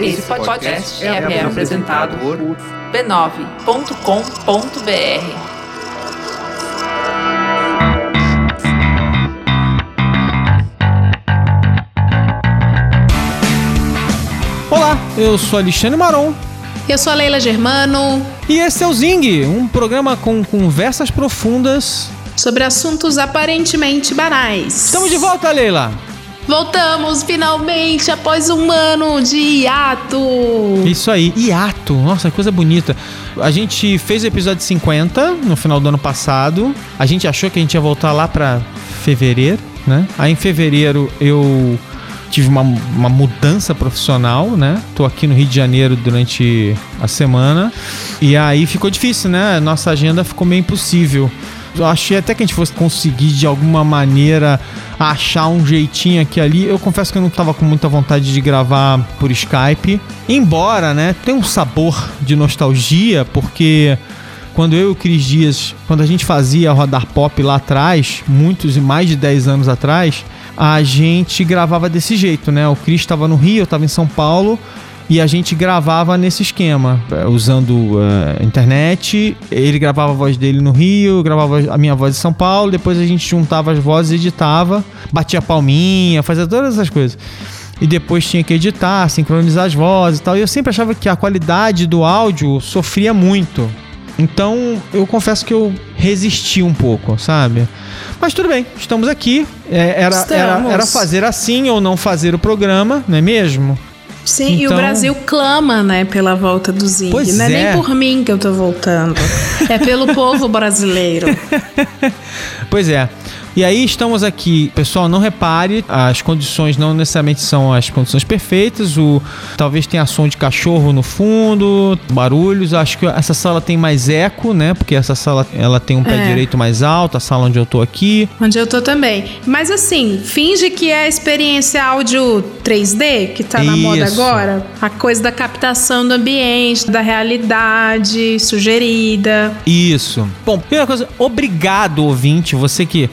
Esse podcast é, é apresentado por b9.com.br. Olá, eu sou Alexandre Maron. Eu sou a Leila Germano. E esse é o Zing, um programa com conversas profundas sobre assuntos aparentemente banais. Estamos de volta, Leila. Voltamos finalmente após um ano de hiato. Isso aí, hiato. Nossa, coisa bonita. A gente fez o episódio 50 no final do ano passado. A gente achou que a gente ia voltar lá para fevereiro, né? Aí em fevereiro eu tive uma, uma mudança profissional, né? Tô aqui no Rio de Janeiro durante a semana. E aí ficou difícil, né? Nossa agenda ficou meio impossível. Eu achei até que a gente fosse conseguir de alguma maneira achar um jeitinho aqui ali. Eu confesso que eu não tava com muita vontade de gravar por Skype. Embora, né, tem um sabor de nostalgia, porque quando eu e o Cris Dias, quando a gente fazia Rodar Pop lá atrás, muitos e mais de 10 anos atrás, a gente gravava desse jeito, né? O Cris estava no Rio, eu estava em São Paulo e a gente gravava nesse esquema, eh, usando uh, internet. Ele gravava a voz dele no Rio, eu gravava a minha voz em São Paulo. Depois a gente juntava as vozes, editava, batia palminha, fazia todas essas coisas. E depois tinha que editar, sincronizar as vozes e tal. E eu sempre achava que a qualidade do áudio sofria muito. Então eu confesso que eu resisti um pouco, sabe? Mas tudo bem, estamos aqui. É, era, estamos. Era, era fazer assim ou não fazer o programa, não é mesmo? Sim, então... e o então- Brasil clama, né, pela volta do Zing. Pois não é, é nem por mim que eu tô voltando. é pelo povo brasileiro. pois é. E aí estamos aqui, pessoal, não repare, as condições não necessariamente são as condições perfeitas, o talvez tenha som de cachorro no fundo, barulhos, acho que essa sala tem mais eco, né? Porque essa sala ela tem um pé é. direito mais alto, a sala onde eu tô aqui. Onde eu tô também. Mas assim, finge que é a experiência áudio 3D que tá na Isso. moda agora, a coisa da captação do ambiente, da realidade sugerida. Isso. Bom, primeira coisa, obrigado ouvinte, você que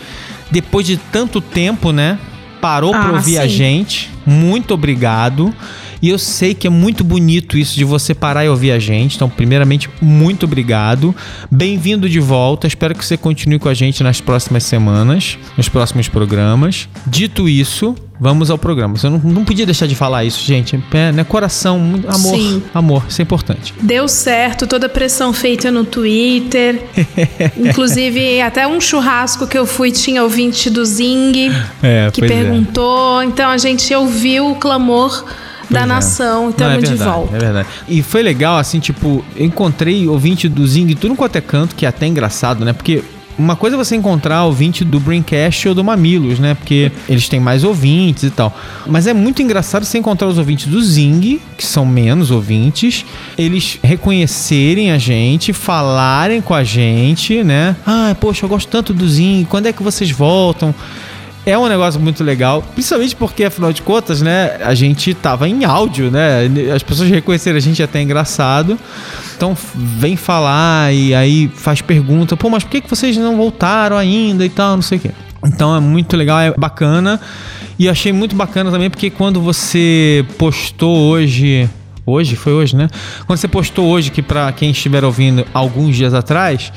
depois de tanto tempo, né? Parou ah, para ouvir sim. a gente. Muito obrigado. E eu sei que é muito bonito isso de você parar e ouvir a gente. Então, primeiramente, muito obrigado. Bem-vindo de volta. Espero que você continue com a gente nas próximas semanas, nos próximos programas. Dito isso, Vamos ao programa. Você não, não podia deixar de falar isso, gente. É, né? Coração, amor, Sim. amor, isso é importante. Deu certo, toda a pressão feita no Twitter. Inclusive, até um churrasco que eu fui tinha ouvinte do Zing é, que é. perguntou. É. Então a gente ouviu o clamor da é. nação. Estamos é de volta. É verdade. E foi legal, assim, tipo, eu encontrei ouvinte do Zing tudo quanto é canto, que é até engraçado, né? Porque uma coisa é você encontrar ouvinte do Braincast ou do Mamilos, né? Porque eles têm mais ouvintes e tal. Mas é muito engraçado você encontrar os ouvintes do Zing, que são menos ouvintes, eles reconhecerem a gente, falarem com a gente, né? Ah, poxa, eu gosto tanto do Zing, quando é que vocês voltam? É um negócio muito legal, principalmente porque, afinal de contas, né, a gente tava em áudio, né? As pessoas reconheceram a gente até engraçado. Então vem falar e aí faz pergunta, pô, mas por que, que vocês não voltaram ainda e tal, não sei o quê. Então é muito legal, é bacana. E achei muito bacana também porque quando você postou hoje hoje, foi hoje, né? Quando você postou hoje, que para quem estiver ouvindo alguns dias atrás,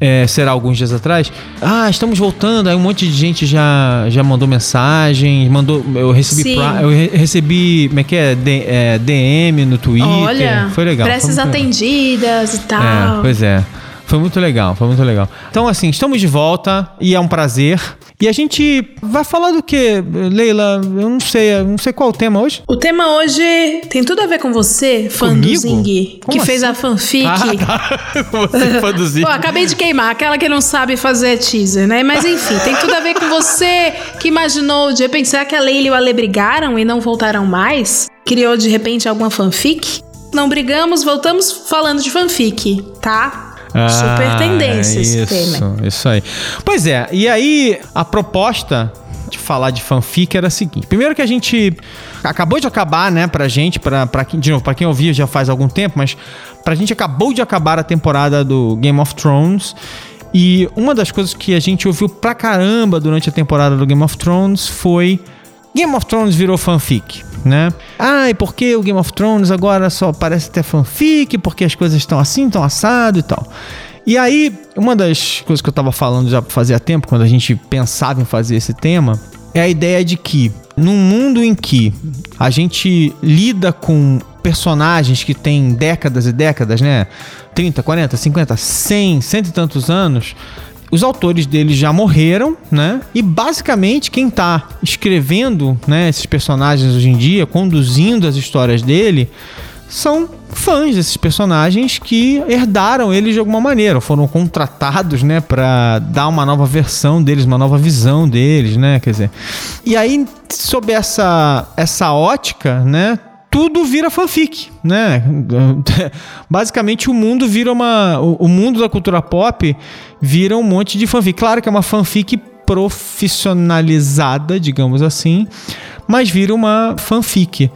é, será alguns dias atrás. Ah, estamos voltando. Aí um monte de gente já, já mandou mensagem, mandou. Eu recebi, pra, eu recebi, como é que é, D, é, DM no Twitter. Olha, foi legal. Preces atendidas legal. e tal. É, pois é. Foi muito legal, foi muito legal. Então, assim, estamos de volta e é um prazer. E a gente vai falar do que, Leila? Eu não sei, eu não sei qual é o tema hoje. O tema hoje tem tudo a ver com você, fã Comigo? do Zing, que assim? fez a fanfic. Ah, tá. Você, fã do Zing. Pô, acabei de queimar, aquela que não sabe fazer teaser, né? Mas enfim, tem tudo a ver com você que imaginou de repente, será que a Leila e o Ale brigaram e não voltaram mais? Criou de repente alguma fanfic? Não brigamos, voltamos falando de fanfic, tá? Ah, Super tendência esse isso, tema. Isso aí. Pois é, e aí a proposta de falar de fanfic era a seguinte. Primeiro que a gente acabou de acabar, né, pra gente, pra, pra, de novo, pra quem ouvia já faz algum tempo, mas pra gente acabou de acabar a temporada do Game of Thrones. E uma das coisas que a gente ouviu pra caramba durante a temporada do Game of Thrones foi Game of Thrones virou fanfic. Né? Ah, e por que o Game of Thrones agora só parece ter fanfic? Porque as coisas estão assim, estão assado e tal. E aí, uma das coisas que eu tava falando já fazia tempo, quando a gente pensava em fazer esse tema, é a ideia de que num mundo em que a gente lida com personagens que têm décadas e décadas, né? 30, 40, 50, 100, cento e tantos anos, os autores deles já morreram, né? E basicamente quem está escrevendo, né, esses personagens hoje em dia, conduzindo as histórias dele, são fãs desses personagens que herdaram eles de alguma maneira, foram contratados, né, para dar uma nova versão deles, uma nova visão deles, né, quer dizer. E aí sob essa essa ótica, né, tudo vira fanfic, né? Basicamente o mundo vira uma o mundo da cultura pop vira um monte de fanfic. Claro que é uma fanfic profissionalizada, digamos assim, mas vira uma fanfic.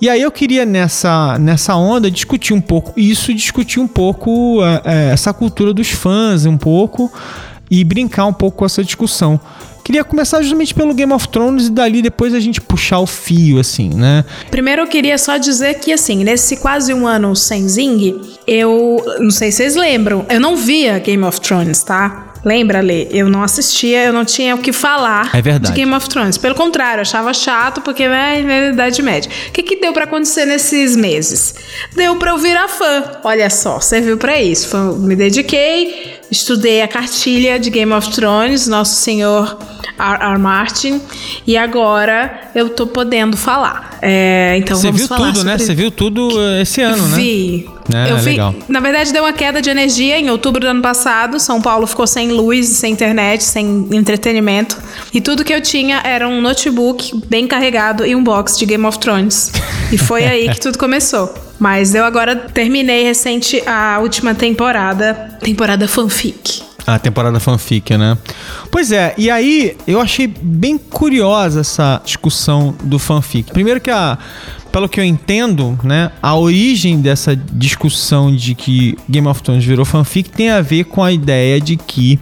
E aí eu queria nessa, nessa onda discutir um pouco isso, discutir um pouco é, essa cultura dos fãs, um pouco, e brincar um pouco com essa discussão. Queria começar justamente pelo Game of Thrones e dali depois a gente puxar o fio, assim, né? Primeiro eu queria só dizer que, assim, nesse quase um ano sem Zing, eu. Não sei se vocês lembram, eu não via Game of Thrones, tá? Lembra, Lê? Eu não assistia, eu não tinha o que falar é de Game of Thrones. Pelo contrário, eu achava chato porque né, é Idade Média. O que, que deu para acontecer nesses meses? Deu para eu virar fã. Olha só, serviu para isso. Me dediquei, estudei a cartilha de Game of Thrones, Nosso Senhor R. R. Martin, e agora eu tô podendo falar. É, então Você vamos viu falar tudo, né? Você viu tudo esse ano, vi. né? Vi. É, eu vi. legal. Na verdade, deu uma queda de energia em outubro do ano passado. São Paulo ficou sem luz, sem internet, sem entretenimento. E tudo que eu tinha era um notebook bem carregado e um box de Game of Thrones. E foi aí que tudo começou. Mas eu agora terminei recente a última temporada, temporada fanfic. A temporada fanfic, né? Pois é, e aí eu achei bem curiosa essa discussão do fanfic. Primeiro que a pelo que eu entendo, né, a origem dessa discussão de que Game of Thrones virou fanfic tem a ver com a ideia de que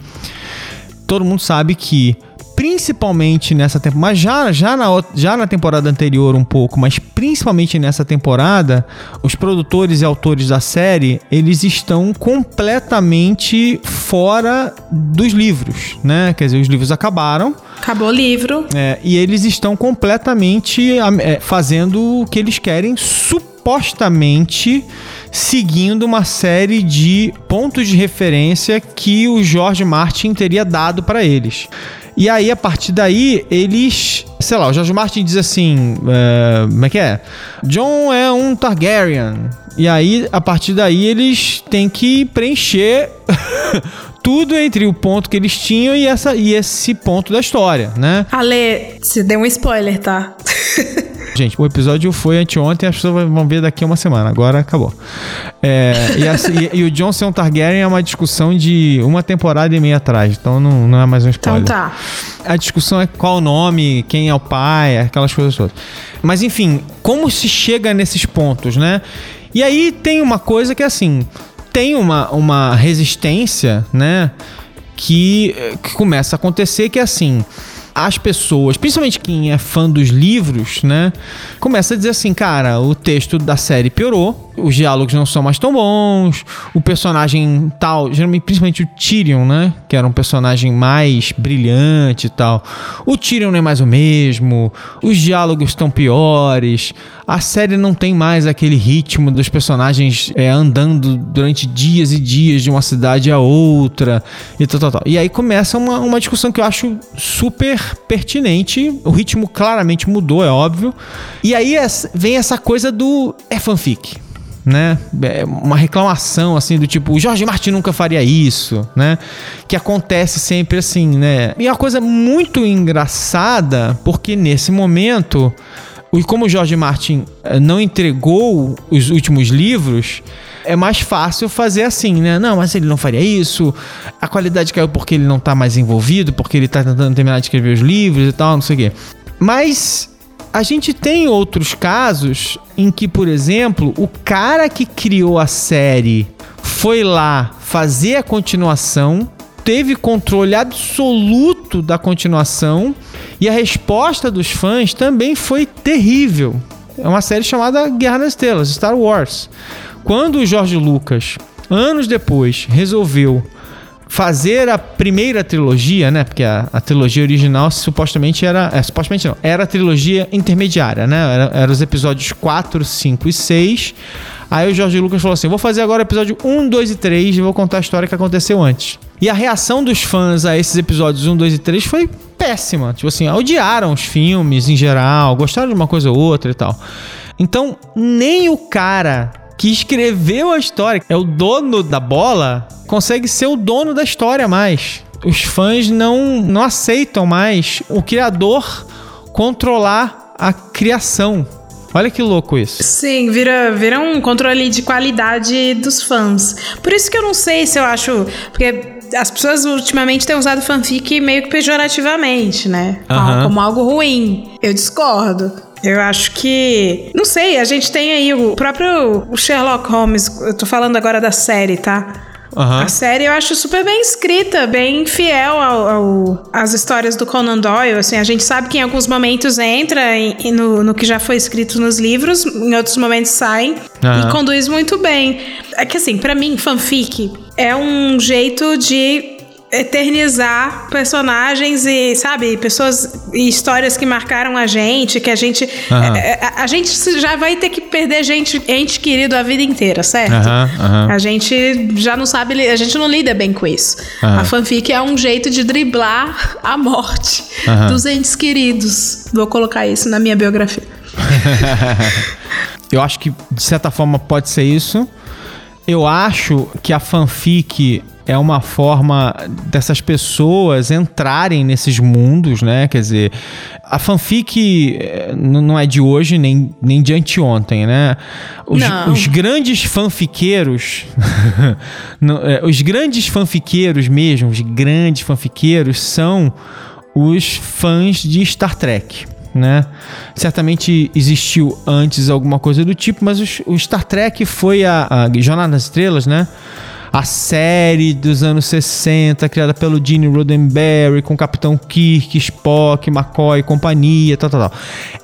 todo mundo sabe que principalmente nessa temporada, mas já, já, na, já na temporada anterior um pouco, mas principalmente nessa temporada, os produtores e autores da série, eles estão completamente fora dos livros, né? Quer dizer, os livros acabaram. Acabou o livro. É, e eles estão completamente é, fazendo o que eles querem, supostamente seguindo uma série de pontos de referência que o George Martin teria dado para eles. E aí, a partir daí, eles. Sei lá, o George Martin diz assim: é, como é que é? John é um Targaryen. E aí, a partir daí, eles têm que preencher tudo entre o ponto que eles tinham e, essa, e esse ponto da história, né? Ale, você deu um spoiler, tá? Gente, o episódio foi anteontem, as pessoas vão ver daqui a uma semana. Agora acabou. É, e, a, e, e, o um Targaryen é uma discussão de uma temporada e meia atrás. Então não, não é mais um spoiler. Então tá. A discussão é qual o nome, quem é o pai, aquelas coisas todas. Mas enfim, como se chega nesses pontos, né? E aí tem uma coisa que é assim, tem uma, uma resistência, né? Que, que começa a acontecer que é assim as pessoas, principalmente quem é fã dos livros, né, começa a dizer assim, cara, o texto da série piorou, os diálogos não são mais tão bons, o personagem tal, geralmente principalmente o Tyrion, né, que era um personagem mais brilhante e tal. O Tyrion não é mais o mesmo, os diálogos estão piores, a série não tem mais aquele ritmo dos personagens é, andando durante dias e dias de uma cidade a outra e tal, tal, tal. E aí começa uma, uma discussão que eu acho super pertinente. O ritmo claramente mudou, é óbvio. E aí vem essa coisa do é fanfic. Né? É uma reclamação assim do tipo, o Jorge Martin nunca faria isso, né? Que acontece sempre assim, né? E é uma coisa muito engraçada, porque nesse momento, como o Jorge Martin eh, não entregou os últimos livros, é mais fácil fazer assim, né? Não, mas ele não faria isso. A qualidade caiu porque ele não tá mais envolvido, porque ele tá tentando terminar de escrever os livros e tal, não sei o quê. Mas a gente tem outros casos em que, por exemplo, o cara que criou a série foi lá fazer a continuação, teve controle absoluto da continuação e a resposta dos fãs também foi terrível. é uma série chamada Guerra nas Estrelas, Star Wars. Quando o George Lucas, anos depois, resolveu fazer a primeira trilogia, né? Porque a, a trilogia original supostamente era. É, supostamente não, era a trilogia intermediária, né? Era, era os episódios 4, 5 e 6. Aí o Jorge Lucas falou assim: vou fazer agora o episódio 1, 2 e 3 e vou contar a história que aconteceu antes. E a reação dos fãs a esses episódios 1, 2 e 3 foi péssima. Tipo assim, odiaram os filmes em geral, gostaram de uma coisa ou outra e tal. Então, nem o cara que escreveu a história, é o dono da bola, consegue ser o dono da história mais. Os fãs não, não aceitam mais o criador controlar a criação. Olha que louco isso. Sim, vira, vira um controle de qualidade dos fãs. Por isso que eu não sei se eu acho. Porque as pessoas ultimamente têm usado fanfic meio que pejorativamente, né? Uhum. Como algo ruim. Eu discordo. Eu acho que. Não sei, a gente tem aí o próprio Sherlock Holmes. Eu tô falando agora da série, tá? Uhum. A série eu acho super bem escrita, bem fiel ao, ao, às histórias do Conan Doyle. Assim, a gente sabe que em alguns momentos entra em, no, no, que já foi escrito nos livros, em outros momentos sai uhum. e conduz muito bem. É que assim, para mim, fanfic é um jeito de eternizar personagens e, sabe, pessoas e histórias que marcaram a gente, que a gente. Uhum. A, a, gente já vai ter que perder gente, ente querido a vida inteira, certo? Uhum, uhum. A gente já não sabe, a gente não lida bem com isso. A fanfic é um jeito de driblar a morte dos entes queridos. Vou colocar isso na minha biografia. Eu acho que, de certa forma, pode ser isso. Eu acho que a fanfic é uma forma dessas pessoas entrarem nesses mundos, né? Quer dizer, a fanfic eh, não é de hoje nem, nem de anteontem, né? Os, os grandes fanfiqueiros, eh, os grandes fanfiqueiros mesmo, os grandes fanfiqueiros são os fãs de Star Trek. Né? Certamente existiu antes alguma coisa do tipo, mas o, Star Trek foi a, a Jornada das Estrelas, né? A série dos anos 60, criada pelo Gene Roddenberry, com Capitão Kirk, Spock, McCoy e companhia, tal, tal, tal.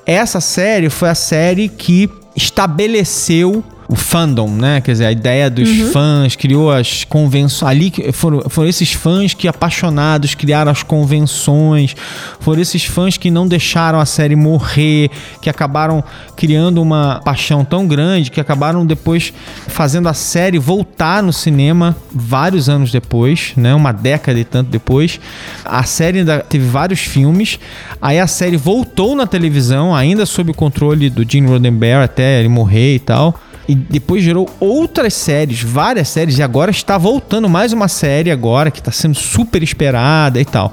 Essa série foi a série que estabeleceu o fandom, né? Quer dizer, a ideia dos uhum. fãs, criou as convenções. Ali foram, foram esses fãs que, apaixonados, criaram as convenções. Foram esses fãs que não deixaram a série morrer, que acabaram criando uma paixão tão grande que acabaram depois fazendo a série voltar no cinema vários anos depois, né? Uma década e tanto depois. A série ainda teve vários filmes. Aí a série voltou na televisão, ainda sob o controle do Gene Roddenberry até ele morrer e tal e depois gerou outras séries, várias séries, e agora está voltando mais uma série agora que está sendo super esperada e tal.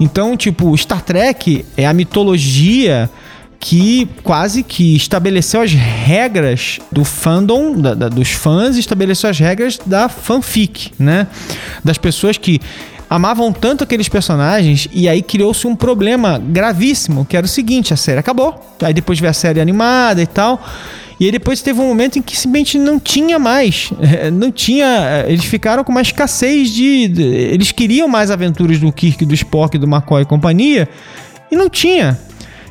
Então, tipo, Star Trek é a mitologia que quase que estabeleceu as regras do fandom, da, da, dos fãs, estabeleceu as regras da fanfic, né? Das pessoas que amavam tanto aqueles personagens e aí criou-se um problema gravíssimo, que era o seguinte, a série acabou. Aí depois veio a série animada e tal. E aí depois teve um momento em que simplesmente não tinha mais. Não tinha. Eles ficaram com uma escassez de. Eles queriam mais aventuras do Kirk, do Spock, do McCoy e companhia. E não tinha.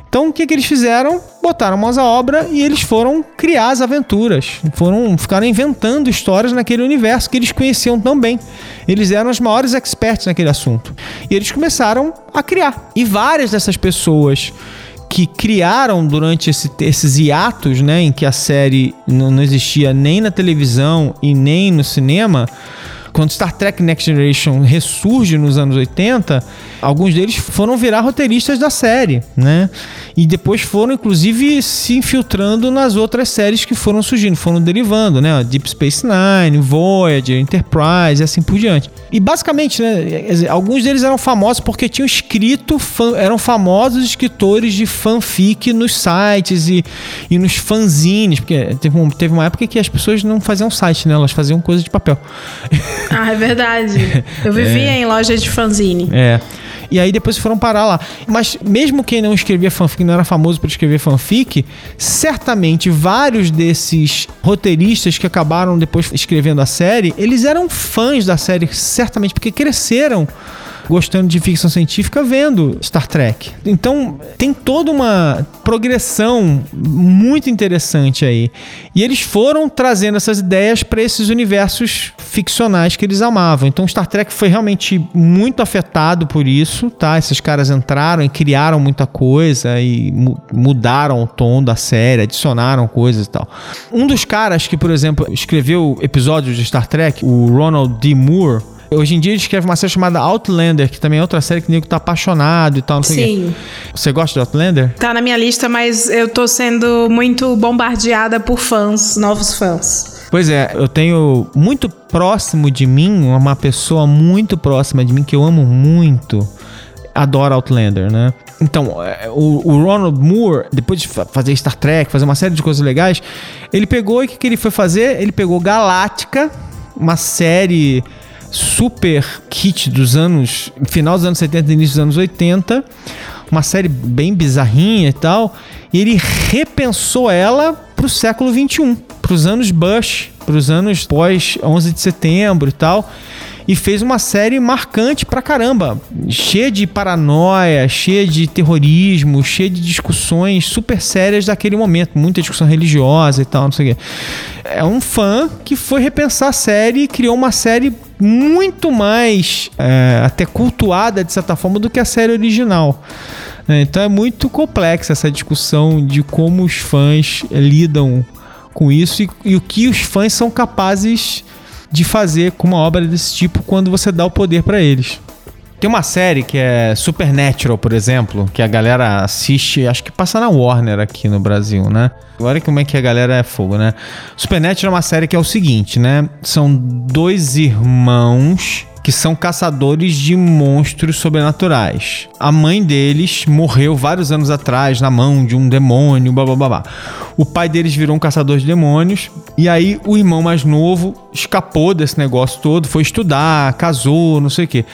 Então o que, que eles fizeram? Botaram mãos à obra e eles foram criar as aventuras. Foram ficaram inventando histórias naquele universo que eles conheciam tão bem. Eles eram os maiores experts naquele assunto. E eles começaram a criar. E várias dessas pessoas que criaram durante esse, esses hiatos, né, em que a série não existia nem na televisão e nem no cinema, quando Star Trek Next Generation ressurge nos anos 80, alguns deles foram virar roteiristas da série, né? E depois foram, inclusive, se infiltrando nas outras séries que foram surgindo, foram derivando, né? Deep Space Nine, Voyager, Enterprise e assim por diante. E basicamente, né? Alguns deles eram famosos porque tinham escrito, eram famosos escritores de fanfic nos sites e, e nos fanzines, porque teve, um, uma época que as pessoas não faziam site, né? Elas faziam coisas de papel. Ah, é verdade. Eu vivia é. em loja de fanzine. É. E aí depois foram parar lá. Mas mesmo quem não escrevia fanfic, não era famoso por escrever fanfic, certamente vários desses roteiristas que acabaram depois escrevendo a série, eles eram fãs da série, certamente, porque cresceram gostando de ficção científica vendo Star Trek. Então, tem toda uma progressão muito interessante aí. E eles foram trazendo essas ideias para esses universos ficcionais que eles amavam. Então, Star Trek foi realmente muito afetado por isso, tá? Esses caras entraram e criaram muita coisa e mu mudaram o tom da série, adicionaram coisas e tal. Um dos caras que, por exemplo, escreveu episódios de Star Trek, o Ronald D. Moore, Hoje em dia ele escreve uma série chamada Outlander, que também é outra série que o nego tá apaixonado e tal, não sei Sim. Você gosta de Outlander? Tá na minha lista, mas eu tô sendo muito bombardeada por fãs, novos fãs. Pois é, eu tenho muito próximo de mim, uma pessoa muito próxima de mim que eu amo muito, adora Outlander, né? Então, é, o, o, Ronald Moore, depois de fazer Star Trek, fazer uma série de coisas legais, ele pegou e o que, que ele foi fazer? Ele pegou Galáctica, uma série super kit dos anos. final dos anos 70 e início dos anos 80. Uma série bem bizarrinha e tal. E ele repensou ela pro século 21, pros anos Bush, pros anos pós 11 de setembro e tal e fez uma série marcante pra caramba, cheia de paranoia, cheia de terrorismo, cheia de discussões super sérias daquele momento, muita discussão religiosa e tal, não sei o quê. É um fã que foi repensar a série e criou uma série muito mais é, até cultuada de certa forma do que a série original. É, então é muito complexa essa discussão de como os fãs lidam com isso e, e o que os fãs são capazes de fazer com uma obra desse tipo quando você dá o poder para eles. Tem uma série que é Supernatural, por exemplo, que a galera assiste, acho que passa na Warner aqui no Brasil, né? Agora como é que a galera é fogo, né? Supernatural é uma série que é o seguinte, né? São dois irmãos que são caçadores de monstros sobrenaturais. A mãe deles morreu vários anos atrás na mão de um demônio, blá blá blá. blá. O pai deles virou um caçador de demônios e aí o irmão mais novo escapou desse negócio todo, foi estudar, casou, não sei o quê.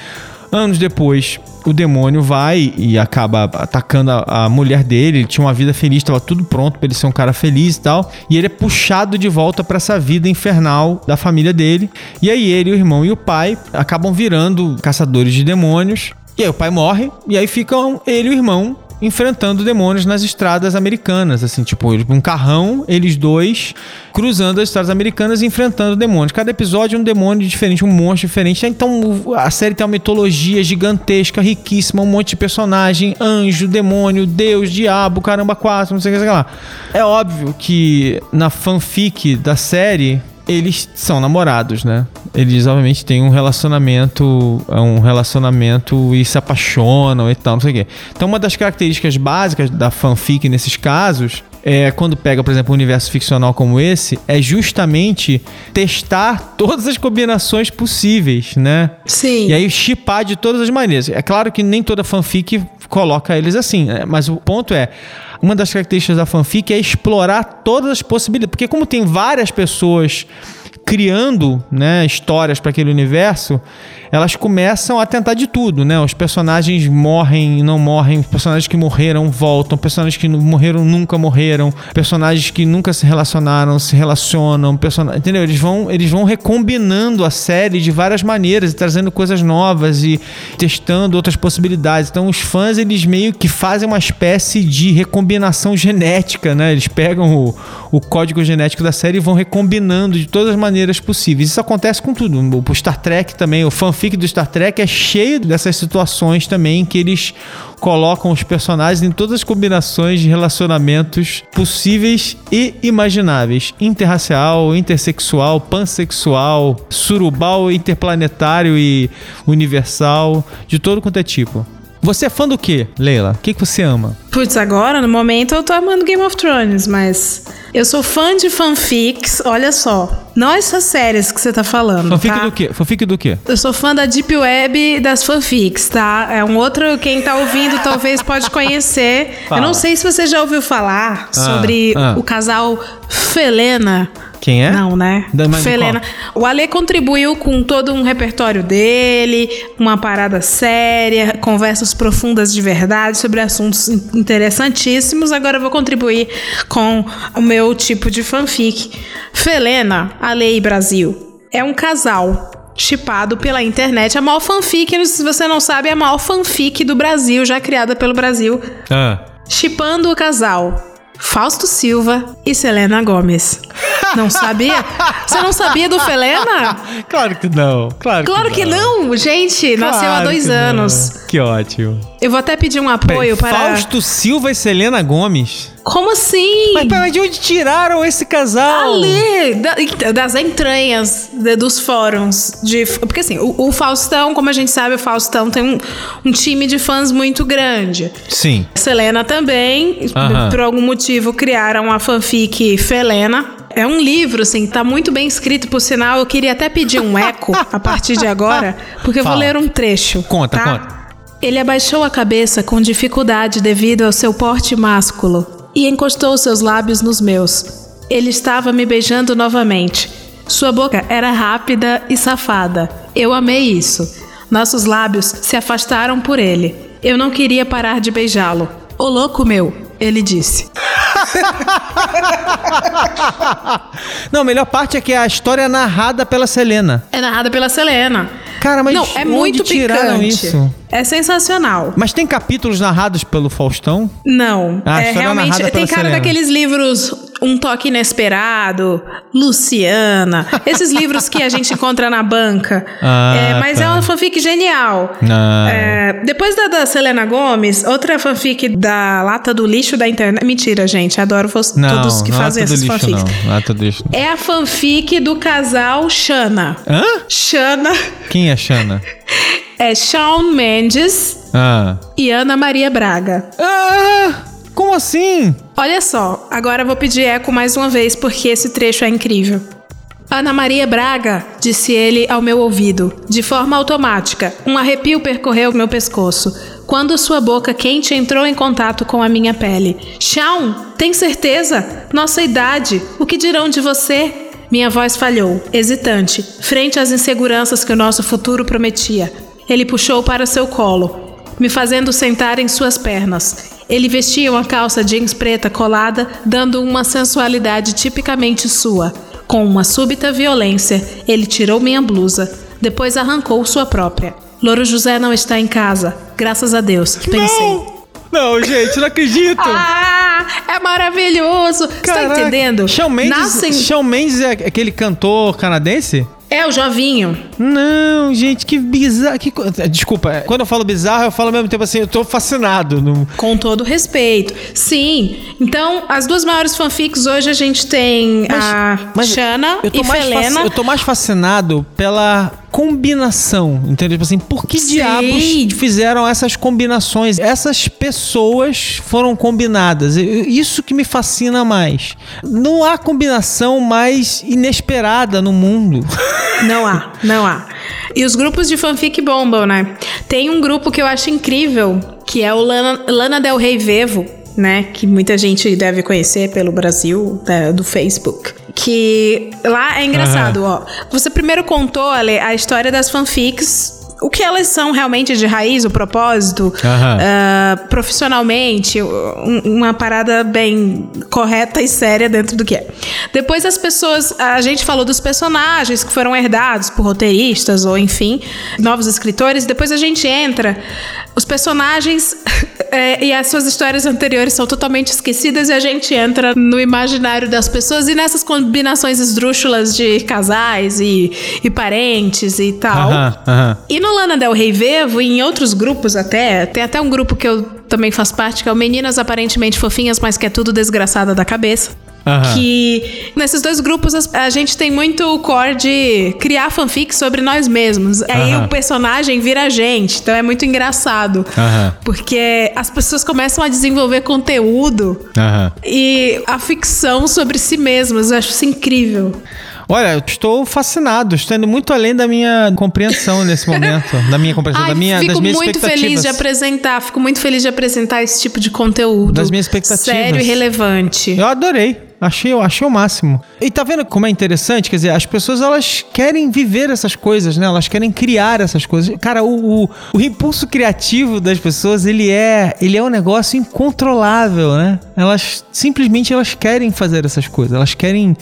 Anos depois, o demônio vai e acaba atacando a, a mulher dele. Ele tinha uma vida feliz, estava tudo pronto para ele ser um cara feliz e tal. E ele é puxado de volta para essa vida infernal da família dele. E aí ele, o irmão e o pai acabam virando caçadores de demônios. E aí o pai morre, e aí ficam ele e o irmão enfrentando demônios nas estradas americanas, assim, tipo, um carrão, eles dois cruzando as estradas americanas e enfrentando demônios. Cada episódio é um demônio diferente, um monstro diferente. Então a série tem uma mitologia gigantesca, riquíssima, um monte de personagem, anjo, demônio, deus, diabo, caramba, quatro, não sei o que, sei lá. É óbvio que na fanfic da série eles são namorados, né? Eles obviamente têm um relacionamento, é um relacionamento e se apaixonam e tal, não sei o quê. Então uma das características básicas da fanfic nesses casos é, quando pega, por exemplo, um universo ficcional como esse, é justamente testar todas as combinações possíveis, né? Sim. E aí chipar de todas as maneiras. É claro que nem toda fanfic coloca eles assim, né? mas o ponto é uma das características da fanfic é explorar todas as possibilidades. Porque como tem várias pessoas criando né, histórias para aquele universo, elas começam a tentar de tudo, né? Os personagens morrem e não morrem, personagens que morreram voltam, personagens que morreram nunca morreram, personagens que nunca se relacionaram se relacionam, entendeu? Eles vão, eles vão recombinando a série de várias maneiras e trazendo coisas novas e testando outras possibilidades. Então os fãs eles meio que fazem uma espécie de recombinação genética, né? Eles pegam o, o código genético da série e vão recombinando de todas as maneiras possíveis. Isso acontece com tudo. O Star Trek também, o fanfic fanfic do Star Trek é cheio dessas situações também que eles colocam os personagens em todas as combinações de relacionamentos possíveis e imagináveis: interracial, intersexual, pansexual, surubal, interplanetário e universal, de todo quanto é tipo. Você é fã do que, Leila? O que, que você ama? Putz, agora, no momento, eu tô amando Game of Thrones, mas eu sou fã de fanfics, olha só. Não essas séries que você tá falando. Fanfic tá? do quê? Fanfic do quê? Eu sou fã da Deep Web das fanfics, tá? É um outro, quem tá ouvindo talvez pode conhecer. Fala. Eu não sei se você já ouviu falar ah, sobre ah. o casal Felena. Quem é? Não, né? Da Felena. O Ale contribuiu com todo um repertório dele, uma parada séria, conversas profundas de verdade sobre assuntos interessantíssimos. Agora eu vou contribuir com o meu tipo de fanfic. Felena, Ale e Brasil. É um casal chipado pela internet. A maior fanfic, se você não sabe, é a maior fanfic do Brasil, já criada pelo Brasil. Ah. Chipando o casal Fausto Silva e Selena Gomes. Não sabia? Você não sabia do Felena? Claro que não. Claro, claro que, não. que não. Gente, claro nasceu há dois anos. Não. Que ótimo. Eu vou até pedir um apoio Pera, para. Fausto Silva e Selena Gomes. Como assim? Mas, mas de onde tiraram esse casal? Ali, da, das entranhas de, dos fóruns. De, porque assim, o, o, Faustão, como a gente sabe, o Faustão tem um, um time de fãs muito grande. Sim. Selena também, por algum motivo, criaram a fanfic Felena. É um livro, assim, tá muito bem escrito, por sinal. Eu queria até pedir um eco a partir de agora, porque Fala. eu vou ler um trecho. Conta, tá? conta. Ele abaixou a cabeça com dificuldade devido ao seu porte másculo e encostou seus lábios nos meus. Ele estava me beijando novamente. Sua boca era rápida e safada. Eu amei isso. Nossos lábios se afastaram por ele. Eu não queria parar de beijá-lo. Ô louco meu, ele disse. não, a melhor parte é que a história é narrada pela Selena. É narrada pela Selena. Cara, mas não, é muito tiraram picante. isso? É sensacional. Mas tem capítulos narrados pelo Faustão? Não. Ah, é realmente tem cara Selena. daqueles livros Um Toque Inesperado, Luciana, esses livros que a gente encontra na banca. Ah, é, mas tá. é uma fanfic genial. Ah. É, depois da, da Selena Gomes, outra fanfic da Lata do Lixo da internet. Mentira, gente. Adoro não, todos que fazem essas lixo, fanfics. Não. Lata do lixo, não. É a fanfic do casal Shana. Hã? Shana. Quem é Shana? é Shawn Mendes ah. e Ana Maria Braga. Ah! Como assim? Olha só, agora vou pedir eco mais uma vez porque esse trecho é incrível. Ana Maria Braga, disse ele ao meu ouvido, de forma automática. Um arrepio percorreu meu pescoço quando sua boca quente entrou em contato com a minha pele. Shawn, tem certeza? Nossa idade, o que dirão de você? Minha voz falhou, hesitante, frente às inseguranças que o nosso futuro prometia. Ele puxou para seu colo, me fazendo sentar em suas pernas. Ele vestia uma calça jeans preta colada, dando uma sensualidade tipicamente sua. Com uma súbita violência, ele tirou minha blusa, depois arrancou sua própria. Louro José não está em casa, graças a Deus, pensei. Não! Não, gente, não acredito. ah, é maravilhoso. Caraca. Você tá entendendo? Shawn Mendes, Nascem... Shawn Mendes é aquele cantor canadense? É, o Jovinho. Não, gente, que bizarro. Que... Desculpa, quando eu falo bizarro, eu falo ao mesmo tempo assim, eu tô fascinado. No... Com todo respeito. Sim. Então, as duas maiores fanfics hoje a gente tem mas, a mas Shana e Felena. Eu tô mais fascinado pela combinação, entendeu? Tipo assim, por que diabos fizeram essas combinações? Essas pessoas foram combinadas. Isso que me fascina mais. Não há combinação mais inesperada no mundo. Não há, não há. E os grupos de fanfic bombam, né? Tem um grupo que eu acho incrível, que é o Lana, Lana Del Rey Vevo, né? Que muita gente deve conhecer pelo Brasil, né, do Facebook. Que lá é engraçado, uhum. ó. Você primeiro contou, Ale, a história das fanfics o que elas são realmente de raiz, o propósito, uh, profissionalmente, um, uma parada bem correta e séria dentro do que é. Depois as pessoas, a gente falou dos personagens que foram herdados por roteiristas ou enfim, novos escritores. Depois a gente entra os personagens é, e as suas histórias anteriores são totalmente esquecidas e a gente entra no imaginário das pessoas e nessas combinações esdrúxulas de casais e, e parentes e tal. E no Lana Del Rey Vevo e em outros grupos até, tem até um grupo que eu também faço parte, que é o Meninas Aparentemente Fofinhas, mas que é tudo desgraçada da cabeça. Uhum. Que nesses dois grupos a gente tem muito o core de criar fanfic sobre nós mesmos. Uhum. Aí o personagem vira a gente. Então é muito engraçado. Uhum. Porque as pessoas começam a desenvolver conteúdo e a ficção sobre si mesmas. Eu acho isso incrível. Olha, eu estou fascinado, estou indo muito além da minha compreensão nesse momento, da minha compreensão, Ai, da minha, das minhas expectativas. Fico muito feliz de apresentar, fico muito feliz de apresentar esse tipo de conteúdo. Das minhas expectativas. Sério e relevante. Eu adorei. Achei, achei o máximo. E tá vendo como é interessante? Quer dizer, as pessoas elas querem viver essas coisas, né? Elas querem criar essas coisas. Cara, o, o, o impulso criativo das pessoas, ele é, ele é um negócio incontrolável, né? Elas simplesmente elas querem fazer essas coisas. Elas querem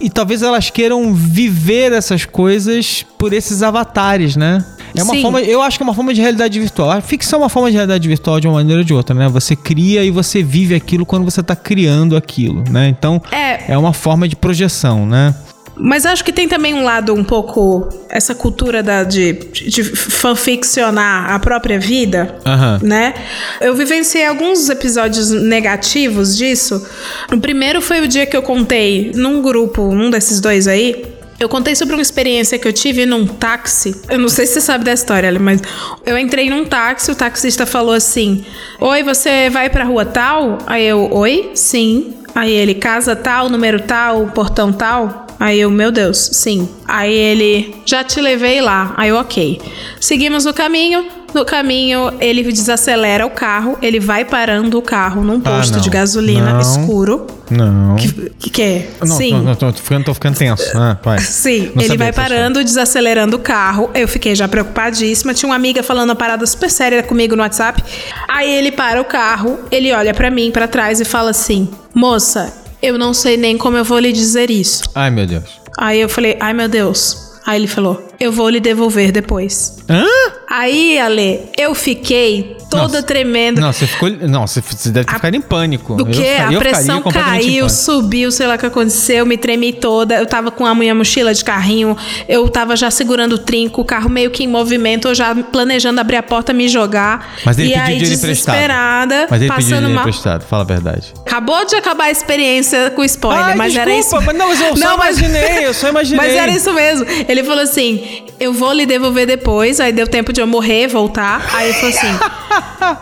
e talvez elas queiram viver essas coisas por esses avatares, né? É uma Sim. forma, eu acho que é uma forma de realidade virtual. A ficção é uma forma de realidade virtual de uma maneira ou de outra, né? Você cria e você vive aquilo quando você está criando aquilo, né? Então, é, é uma forma de projeção, né? Mas acho que tem também um lado um pouco essa cultura da, de, de fanficcionar a própria vida, uhum. né? Eu vivenciei alguns episódios negativos disso. O primeiro foi o dia que eu contei num grupo, num desses dois aí, eu contei sobre uma experiência que eu tive num táxi. Eu não sei se você sabe da história, mas eu entrei num táxi, o taxista falou assim: Oi, você vai pra rua tal? Aí eu, oi? Sim. Aí ele, casa tal, número tal, portão tal? Aí eu, meu Deus, sim. Aí ele, já te levei lá. Aí eu, ok. Seguimos o caminho. No caminho, ele desacelera o carro, ele vai parando o carro num ah, posto ah, de gasolina não, escuro. Não. Que, que, que é? Não, Sim. Não, não, tô, ficando, tô ficando tenso. Ah, vai. Sim, não ele vai parando, desacelerando o carro. Eu fiquei já preocupadíssima. Tinha uma amiga falando uma parada super séria comigo no WhatsApp. Aí ele para o carro, ele olha para mim, para trás e fala assim: Moça, eu não sei nem como eu vou lhe dizer isso. Ai, meu Deus. Aí eu falei: Ai, meu Deus. Aí ele falou: Eu vou lhe devolver depois. Hã? Aí, Ale, eu fiquei toda Nossa. tremenda. Não, você ficou. Não, você, deve ter ficado em pânico. O quê? a pressão caiu, subiu, sei lá o que aconteceu, me tremi toda. Eu tava com a minha mochila de carrinho, eu tava já segurando o trinco, o carro meio que em movimento, eu já planejando abrir a porta, me jogar. Mas ele e pediu aí, dinheiro desesperada, emprestado. Mas ele pediu dinheiro emprestado, fala a verdade. Acabou de acabar a experiência com spoiler, Ai, mas desculpa, era isso. Mas não, mas eu não, só mas... imaginei, eu só imaginei. Mas era isso mesmo. Ele falou assim: eu vou lhe devolver depois. Aí deu tempo de eu morrer, voltar. Aí ele falou assim: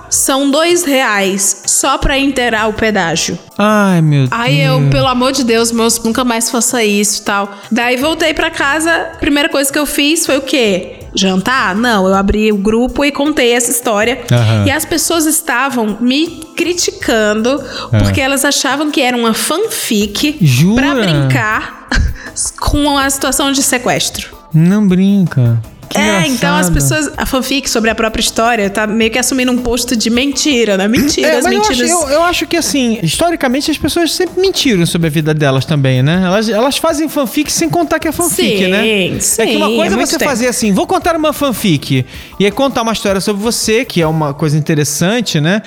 são dois reais só pra inteirar o pedágio. Ai, meu Deus. Aí eu, pelo amor de Deus, meus, nunca mais faça isso tal. Daí voltei pra casa. Primeira coisa que eu fiz foi o quê? jantar? Não, eu abri o grupo e contei essa história. Uhum. E as pessoas estavam me criticando uhum. porque elas achavam que era uma fanfic Jura? pra brincar com a situação de sequestro. Não brinca. Que é, então as pessoas. A fanfic sobre a própria história tá meio que assumindo um posto de mentira, né? Mentiras, é, mentiras. Eu acho, eu, eu acho, que, assim, historicamente as pessoas sempre mentiram sobre a vida delas também, né? Elas, elas fazem fanfic sem contar que é fanfic, sim, né? Sim, é que uma coisa é, você tempo. fazer assim, vou contar uma fanfic e é contar uma história sobre você, que é uma coisa interessante, né?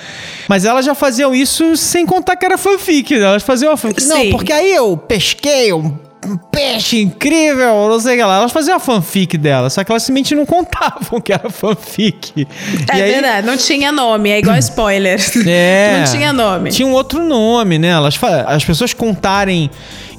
Mas elas já faziam isso sem contar que era fanfic. Né? Elas faziam uma fanfic. Sim. Não, porque aí eu pesquei, eu um peixe incrível, não sei o que lá. Elas faziam a fanfic dela, só que elas simplesmente não contavam que era fanfic. É e verdade, não tinha nome, é igual spoiler. É. não tinha nome. Tinha um outro nome, né? Elas, as pessoas contarem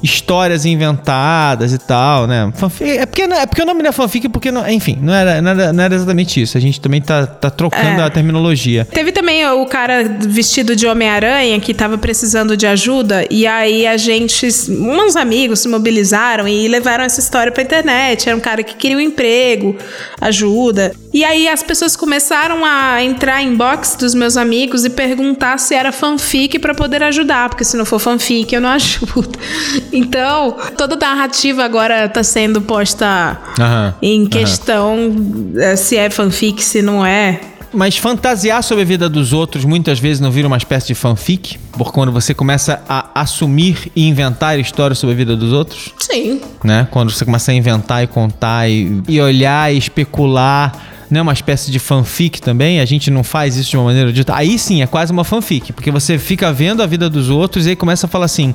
histórias inventadas e tal, né? Fanfic, é, porque, é porque o nome não é fanfic, porque, não, enfim, não era, não, era, não era exatamente isso. A gente também tá, tá trocando é. a terminologia. Teve também o cara vestido de Homem-Aranha que tava precisando de ajuda, e aí a gente, uns amigos se mobilizaram e levaram essa história pra internet. Era um cara que queria um emprego, ajuda. E aí as pessoas começaram a entrar em box dos meus amigos e perguntar se era fanfic para poder ajudar, porque se não for fanfic eu não ajudo. Então, toda a narrativa agora tá sendo posta uhum, em questão uhum. se é fanfic, se não é. Mas fantasiar sobre a vida dos outros muitas vezes não vira uma espécie de fanfic? Por quando você começa a assumir e inventar histórias sobre a vida dos outros? Sim. Né? Quando você começa a inventar e contar e, e olhar e especular né, uma espécie de fanfic também, a gente não faz isso de uma maneira dita. Aí sim, é quase uma fanfic, porque você fica vendo a vida dos outros e aí começa a falar assim.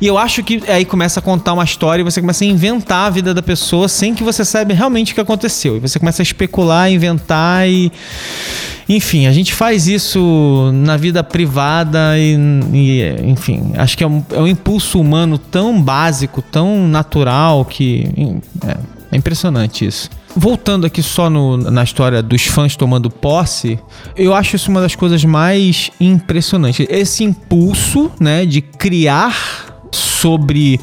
E eu acho que aí começa a contar uma história e você começa a inventar a vida da pessoa sem que você saiba realmente o que aconteceu. E você começa a especular, inventar e. Enfim, a gente faz isso na vida privada e, e enfim, acho que é um, é um impulso humano tão básico, tão natural que. É, é impressionante isso. Voltando aqui só no, na história dos fãs tomando posse, eu acho isso uma das coisas mais impressionantes. Esse impulso, né, de criar sobre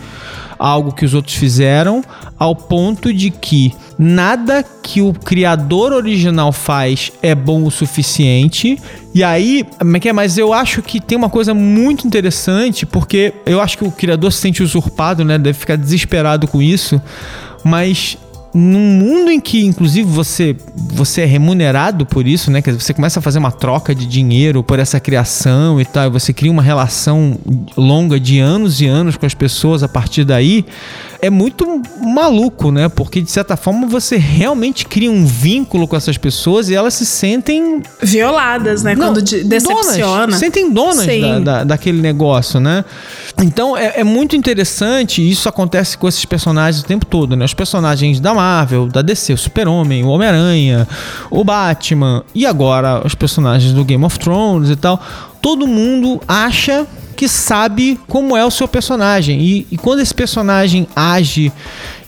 algo que os outros fizeram, ao ponto de que nada que o criador original faz é bom o suficiente E aí, é é? mas eu acho que tem uma coisa muito interessante, porque eu acho que o criador se sente usurpado, né? Deve ficar desesperado com isso. Mas num mundo em que, inclusive, você, você é remunerado por isso, né? Quer dizer, você começa a fazer uma troca de dinheiro por essa criação e tal, e você cria uma relação longa de anos e anos com as pessoas a partir daí é muito maluco, né? Porque de certa forma você realmente cria um vínculo com essas pessoas e elas se sentem violadas, né? Não, Quando decepciona. Donas, sentem donas da, da, daquele negócio, né? Então é, é muito interessante e isso acontece com esses personagens o tempo todo, né? Os personagens da Marvel, da DC, o Super-Homem, o Homem-Aranha, o Batman e agora os personagens do Game of Thrones e tal. Todo mundo acha que sabe como é o seu personagem. E, e quando esse personagem age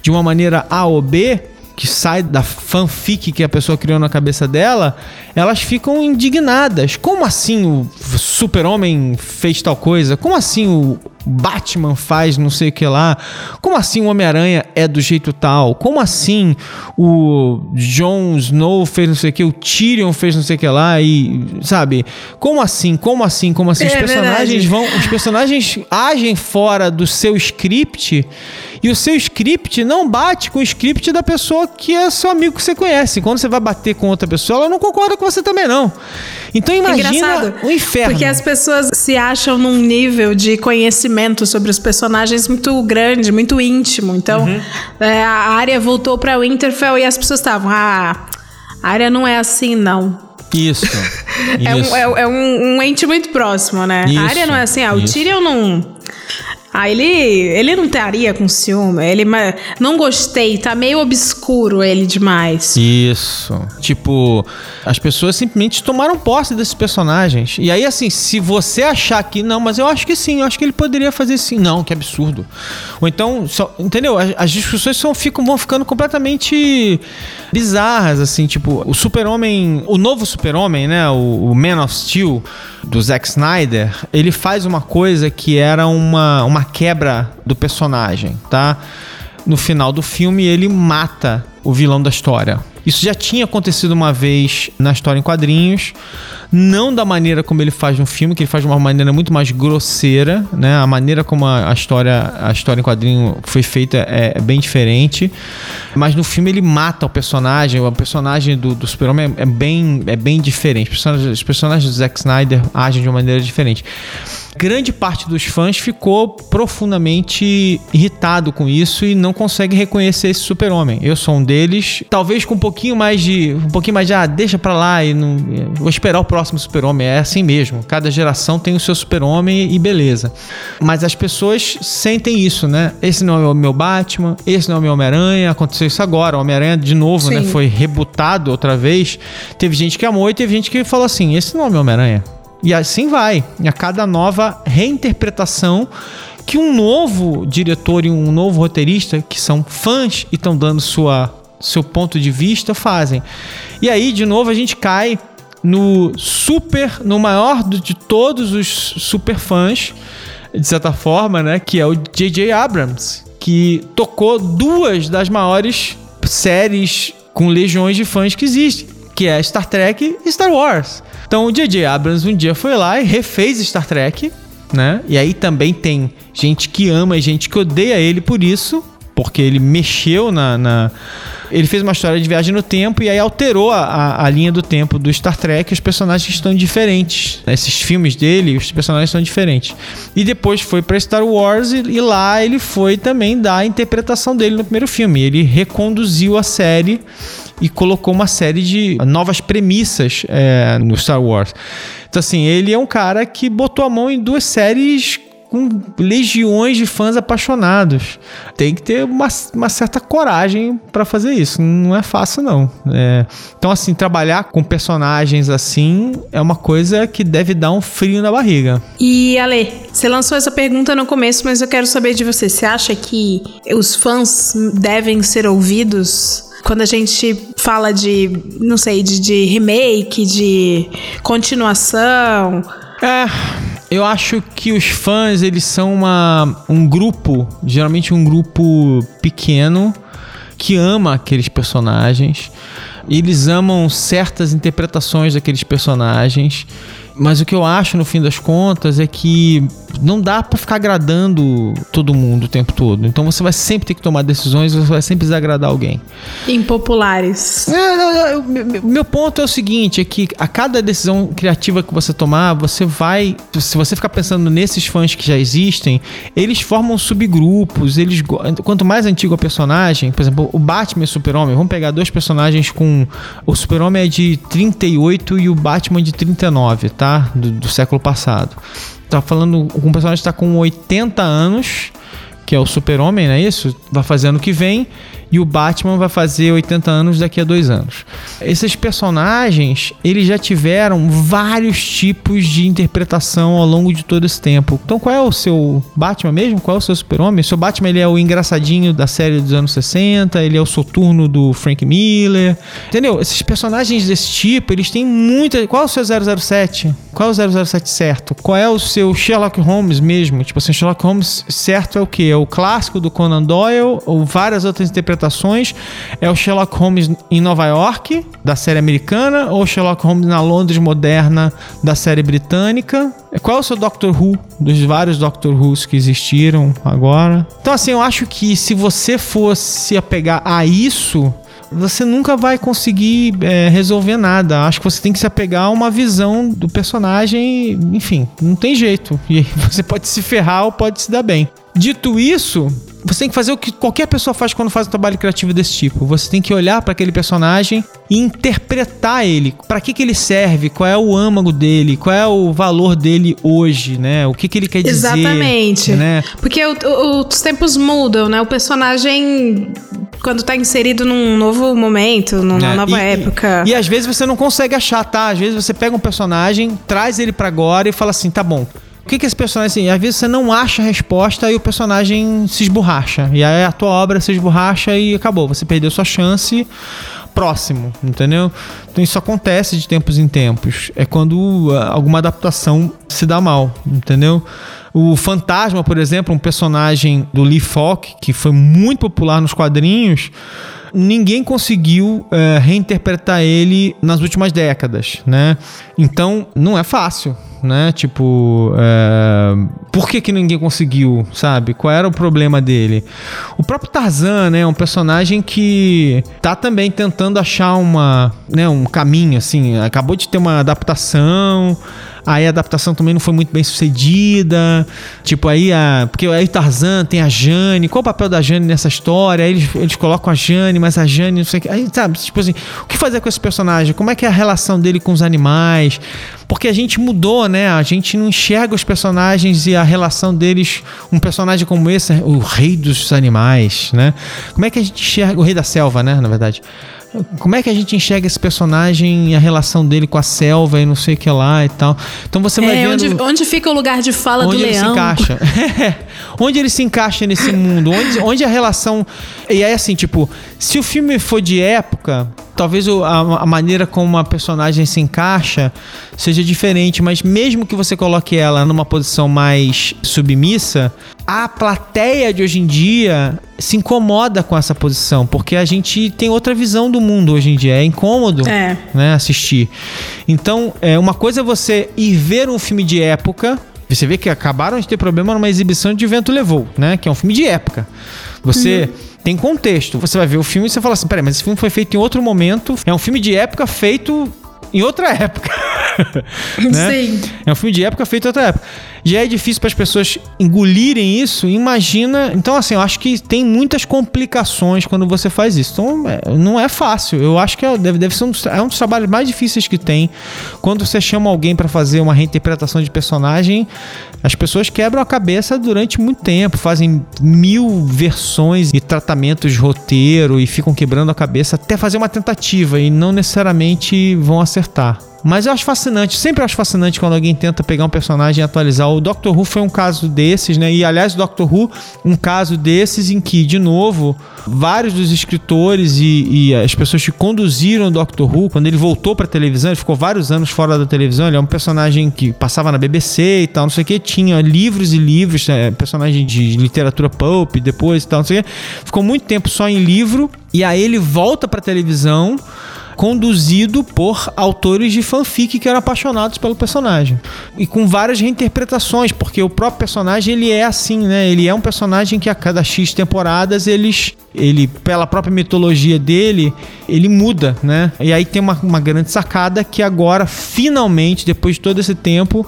de uma maneira A ou B, que sai da fanfic que a pessoa criou na cabeça dela, elas ficam indignadas. Como assim o Super-Homem fez tal coisa? Como assim o Batman faz não sei o que lá? Como assim o Homem-Aranha é do jeito tal? Como assim o Jon Snow fez não sei o que, o Tyrion fez não sei o que lá e, sabe? Como assim? Como assim? Como assim? É, os personagens verdade. vão, os personagens agem fora do seu script e o seu script não bate com o script da pessoa que é seu amigo que você conhece. Quando você vai bater com outra pessoa, ela não concorda com você também não. Então imagina o inferno. Porque as pessoas se acham num nível de conhecimento sobre os personagens muito grande, muito íntimo. Então, uhum. é, a área voltou para Winterfell e as pessoas estavam, ah, a área não é assim não. Isso. é, isso. Um, é, é um, um, ente muito próximo, né? Isso, a área não é assim, ah, o Tyrion não ah, ele, ele não estaria com ciúme. Ele não gostei, tá meio obscuro ele demais. Isso. Tipo, as pessoas simplesmente tomaram posse desses personagens. E aí, assim, se você achar que não, mas eu acho que sim, eu acho que ele poderia fazer sim. Não, que absurdo. Ou então, só, entendeu? As, as discussões são, ficam, vão ficando completamente bizarras, assim, tipo, o super-homem, o novo super-homem, né? O, o Man of Steel do Zack Snyder, ele faz uma coisa que era uma, uma quebra do personagem, tá? No final do filme, ele mata o vilão da história. Isso já tinha acontecido uma vez na história em quadrinhos, não da maneira como ele faz no filme, que ele faz de uma maneira muito mais grosseira, né? A maneira como a, história, a história em quadrinho foi feita é, é bem diferente, mas no filme ele mata o personagem, o personagem do, do Super-Homem é, é, bem, é bem diferente. Os personagens, os personagens do Zack Snyder agem de uma maneira diferente grande parte dos fãs ficou profundamente irritado com isso e não consegue reconhecer esse super-homem. Eu sou um deles, talvez com um pouquinho mais de. Um pouquinho mais de, ah, deixa pra lá e não. Vou esperar o próximo super-homem. É assim mesmo. Cada geração tem o seu super-homem e beleza. Mas as pessoas sentem isso, né? Esse não é o meu Batman, esse não é o meu Homem-Aranha. Aconteceu isso agora. O Homem-Aranha, de novo, né? Sim. né? Foi rebutado outra vez. Teve gente que amou e teve gente que falou assim: esse não é o meu Homem-Aranha. E assim vai. A cada nova reinterpretação que um novo diretor e um novo roteirista, que são fãs e estão dando sua, seu ponto de vista, fazem. E aí, de novo, a gente cai no super, no maior de todos os super fãs, de certa forma, né? Que é o J.J. Abrams, que tocou duas das maiores séries com legiões de fãs que existem, que é Star Trek e Star Wars. Então o J.J. Abrams um dia foi lá e refez Star Trek, né? E aí também tem gente que ama e gente que odeia ele por isso, porque ele mexeu na, na, Ele fez uma história de viagem no tempo e aí alterou a, a, linha do tempo do Star Trek. Os personagens estão diferentes. Esses filmes dele, os personagens são diferentes. E depois foi para Star Wars e, e, lá ele foi também dar a interpretação dele no primeiro filme. Ele reconduziu a série e colocou uma série de novas premissas é, no Star Wars. Então, assim, ele é um cara que botou a mão em duas séries com legiões de fãs apaixonados. Tem que ter uma, uma certa coragem para fazer isso. Não é fácil, não. É... Então, assim, trabalhar com personagens assim é uma coisa que deve dar um frio na barriga. E, Ale, você lançou essa pergunta no começo, mas eu quero saber de você. Você acha que os fãs devem ser ouvidos quando a gente fala de, não sei, de, de remake, de continuação. É, eu acho que os fãs, eles são uma, um grupo, geralmente um grupo pequeno, que ama aqueles personagens eles amam certas interpretações daqueles personagens. Mas o que eu acho, no fim das contas, é que não dá para ficar agradando todo mundo o tempo todo. Então você vai sempre ter que tomar decisões, você vai sempre desagradar alguém. Impopulares. É, não, não, meu, ponto é o seguinte: é que a cada decisão criativa que você tomar, você vai. Se você ficar pensando nesses fãs que já existem, eles formam subgrupos. Eles, quanto mais antigo o personagem, por exemplo, o Batman e o Super-Homem, vamos pegar dois personagens com. O Super-Homem é de 38 e o Batman de 39, tá? Do, do século passado. Tá falando um personagem está com 80 anos, que é o Super-Homem, não é isso? Vai fazer ano que vem e o Batman vai fazer 80 anos daqui a dois anos. Esses personagens, eles já tiveram vários tipos de interpretação ao longo de todo esse tempo. Então, qual é o seu Batman mesmo? Qual é o seu super-homem? Seu Batman, ele é o engraçadinho da série dos anos 60, ele é o soturno do Frank Miller. Entendeu? Esses personagens desse tipo, eles têm muita... Qual é o seu 007? Qual é o 007 certo? Qual é o seu Sherlock Holmes mesmo? Tipo assim, Sherlock Holmes certo é o quê? É o clássico do Conan Doyle ou várias outras interpretações interpretações é o Sherlock Holmes em Nova York, da série americana, ou Sherlock Holmes na Londres moderna, da série britânica. Qual é o seu Doctor Who, dos vários Doctor Who's que existiram agora? Então, assim, eu acho que se você fosse apegar a isso, você nunca vai conseguir é, resolver nada. Acho que você tem que se apegar a uma visão do personagem, enfim, não tem jeito. E você pode se ferrar ou pode se dar bem. Dito isso, você tem que fazer o que qualquer pessoa faz quando faz um trabalho criativo desse tipo. Você tem que olhar para aquele personagem e interpretar ele. Para que, que ele serve? Qual é o âmago dele? Qual é o valor dele hoje, né? O que, que ele quer dizer? Exatamente. Né? Porque o, o, os tempos mudam, né? O personagem, quando tá inserido num novo momento, numa é, nova e, época. E, e às vezes você não consegue achar, tá? Às vezes você pega um personagem, traz ele para agora e fala assim: tá bom o que, que esse personagem, assim, às vezes você não acha a resposta e o personagem se esborracha. E aí a tua obra se esborracha e acabou. Você perdeu sua chance próximo, entendeu? Então isso acontece de tempos em tempos. É quando ah, alguma adaptação se dá mal, entendeu? O Fantasma, por exemplo, um personagem do Lee Falk, que foi muito popular nos quadrinhos, ninguém conseguiu é, reinterpretar ele nas últimas décadas, né? Então não é fácil, né? Tipo, é... por que, que ninguém conseguiu, sabe? Qual era o problema dele? O próprio Tarzan, né? É um personagem que tá também tentando achar uma, né? um caminho, assim. Acabou de ter uma adaptação. Aí a adaptação também não foi muito bem sucedida. Tipo, aí a. Porque aí Tarzan tem a Jane. Qual o papel da Jane nessa história? Aí eles, eles colocam a Jane, mas a Jane não sei o que. Aí, sabe, tipo assim, o que fazer com esse personagem? Como é que é a relação dele com os animais? Porque a gente mudou, né? A gente não enxerga os personagens e a relação deles. Um personagem como esse, o rei dos animais, né? Como é que a gente enxerga. O rei da selva, né? Na verdade. Como é que a gente enxerga esse personagem e a relação dele com a selva e não sei o que lá e tal. Então você vai é, vendo... Onde, onde fica o lugar de fala do leão? Onde ele se encaixa. onde ele se encaixa nesse mundo? Onde, onde a relação... E aí assim, tipo, se o filme for de época, talvez a, maneira como a personagem se encaixa seja diferente, mas mesmo que você coloque ela numa posição mais submissa, a plateia de hoje em dia se incomoda com essa posição, porque a gente tem outra visão do mundo hoje em dia, é incômodo é. Né, assistir. Então, é, uma coisa é você ir ver um filme de época, você vê que acabaram de ter problema numa exibição de Vento Levou, né? Que é um filme de época. Você uhum. tem contexto. Você vai ver o filme e você fala assim: peraí, mas esse filme foi feito em outro momento. É um filme de época feito em outra época. né? Sim. É um filme de época feito em outra época. Já é difícil para as pessoas engolirem isso. Imagina. Então, assim, eu acho que tem muitas complicações quando você faz isso. Então, é, não é fácil. Eu acho que é, deve, deve ser um dos, é um dos trabalhos mais difíceis que tem. Quando você chama alguém para fazer uma reinterpretação de personagem, as pessoas quebram a cabeça durante muito tempo, fazem mil versões e tratamentos de roteiro e ficam quebrando a cabeça até fazer uma tentativa e não necessariamente vão acertar. Mas eu acho fascinante, sempre acho fascinante quando alguém tenta pegar um personagem e atualizar. O Doctor Who foi um caso desses, né? E aliás, o Doctor Who, um caso desses em que, de novo, vários dos escritores e, e as pessoas que conduziram o Doctor Who, quando ele voltou pra televisão, ele ficou vários anos fora da televisão, ele é um personagem que passava na BBC e tal, não sei o que, tinha livros e livros, é, personagem de literatura pulp depois e tal, não sei o que. Ficou muito tempo só em livro, e aí ele volta pra televisão conduzido por autores de fanfic que eram apaixonados pelo personagem. E com várias reinterpretações, porque o próprio personagem ele é assim, né? Ele é um personagem que a cada X temporadas eles ele pela própria mitologia dele, ele muda, né? E aí tem uma, uma grande sacada que agora finalmente, depois de todo esse tempo,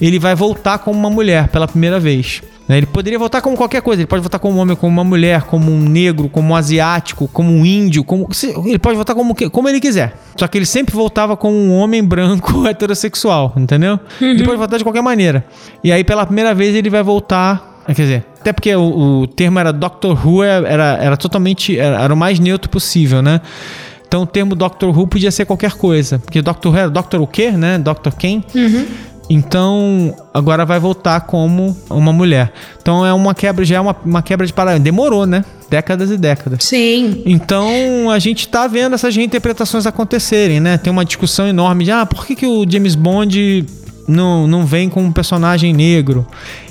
ele vai voltar como uma mulher pela primeira vez. Né? Ele poderia votar como qualquer coisa. Ele pode votar como um homem, como uma mulher, como um negro, como um asiático, como um índio. Como... Ele pode votar como, como ele quiser. Só que ele sempre voltava como um homem branco heterossexual, entendeu? Ele pode votar de qualquer maneira. E aí, pela primeira vez, ele vai voltar. Quer dizer, até porque o, o termo era Doctor Who, era, era totalmente. Era, era o mais neutro possível, né? Então o termo Doctor Who podia ser qualquer coisa. Porque Doctor Who era Doctor o quê, né? Doctor quem? Uhum. Então, agora vai voltar como uma mulher. Então é uma quebra, já é uma, uma quebra de paradigma. Demorou, né? Décadas e décadas. Sim. Então a gente tá vendo essas reinterpretações acontecerem, né? Tem uma discussão enorme de ah, por que, que o James Bond não, não vem com um personagem negro?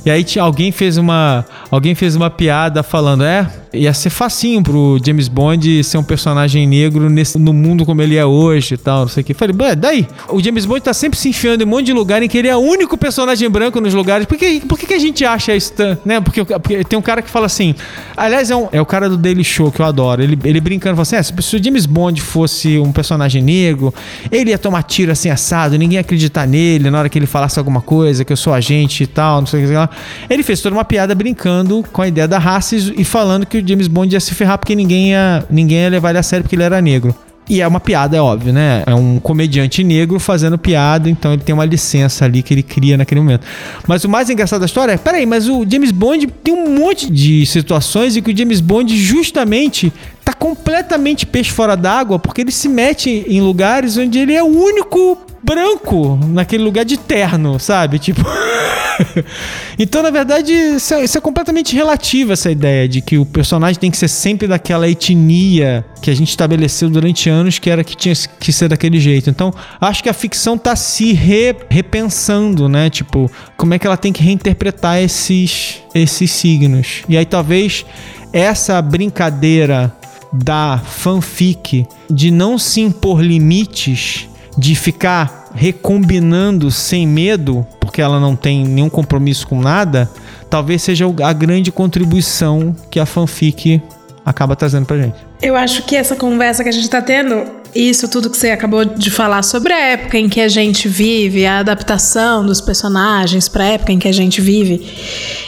E aí alguém fez uma alguém fez uma piada falando, é, ia ser facinho pro James Bond ser um personagem negro nesse, no mundo como ele é hoje e tal, não sei o que. Falei, daí, o James Bond tá sempre se enfiando em um monte de lugar em que ele é o único personagem branco nos lugares. Por que, por que, que a gente acha isso, né? Porque, porque, tem um cara que fala assim, aliás, é, um, é o cara do Daily Show que eu adoro, ele, ele brincando, fala assim, é, se o James Bond fosse um personagem negro, ele ia tomar tiro assim assado, ninguém ia acreditar nele na hora que ele falasse alguma coisa, que eu sou agente e tal, não sei o que lá. Ele fez toda uma piada brincando com a ideia da raça e falando que o James Bond ia se ferrar porque ninguém ia, ninguém ia levar ele a sério porque ele era negro. E é uma piada, é óbvio, né? É um comediante negro fazendo piada, então ele tem uma licença ali que ele cria naquele momento. Mas o mais engraçado da história é: peraí, mas o James Bond tem um monte de situações em que o James Bond justamente tá completamente peixe fora d'água porque ele se mete em lugares onde ele é o único branco naquele lugar de terno, sabe? Tipo. então, na verdade, isso é, isso é, completamente relativo, essa ideia de que o personagem tem que ser sempre daquela etnia que a gente estabeleceu durante anos que era que tinha que ser daquele jeito. Então, acho que a ficção tá se re, repensando, né? Tipo, como é que ela tem que reinterpretar esses, esses signos. E aí, talvez essa brincadeira da fanfic de não se impor limites de ficar recombinando sem medo, porque ela não tem nenhum compromisso com nada, talvez seja a grande contribuição que a fanfic acaba trazendo pra gente. Eu acho que essa conversa que a gente tá tendo, isso tudo que você acabou de falar sobre a época em que a gente vive, a adaptação dos personagens para a época em que a gente vive,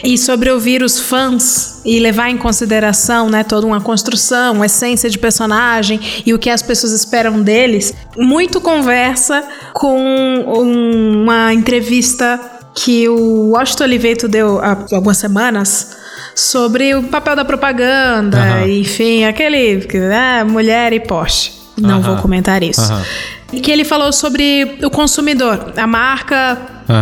e sobre ouvir os fãs e levar em consideração, né, toda uma construção, uma essência de personagem e o que as pessoas esperam deles, muito conversa com uma entrevista que o Washington Oliveto deu há algumas semanas sobre o papel da propaganda, uhum. enfim, aquele ah, mulher e Porsche. Não uhum. vou comentar isso. Uhum. Que ele falou sobre o consumidor. A marca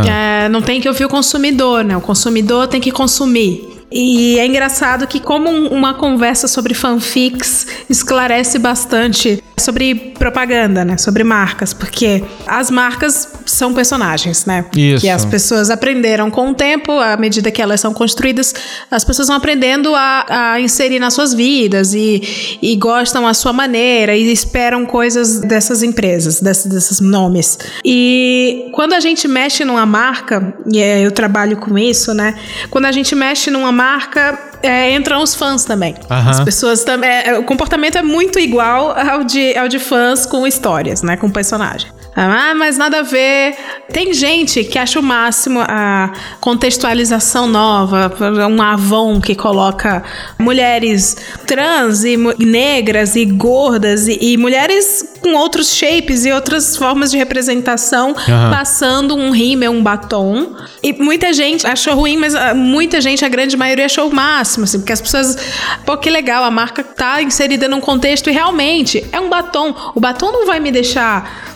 é, não tem que ouvir o consumidor, né? O consumidor tem que consumir. E é engraçado que, como uma conversa sobre fanfics esclarece bastante sobre propaganda, né? Sobre marcas, porque as marcas são personagens, né? Isso. Que as pessoas aprenderam com o tempo, à medida que elas são construídas, as pessoas vão aprendendo a, a inserir nas suas vidas e, e gostam à sua maneira e esperam coisas dessas empresas, desses, desses nomes. E quando a gente mexe numa marca, e é, eu trabalho com isso, né? Quando a gente mexe numa marca, é, entram os fãs também. Uhum. As pessoas também. É, o comportamento é muito igual ao de, ao de fãs com histórias, né? Com personagem. Ah, mas nada a ver. Tem gente que acha o máximo a contextualização nova, um Avon que coloca mulheres trans e negras e gordas e, e mulheres com outros shapes e outras formas de representação uhum. passando um rímel, um batom. E muita gente achou ruim, mas ah, muita gente, a grande maioria, achou o máximo, assim, porque as pessoas. Pô, que legal, a marca tá inserida num contexto e realmente é um batom. O batom não vai me deixar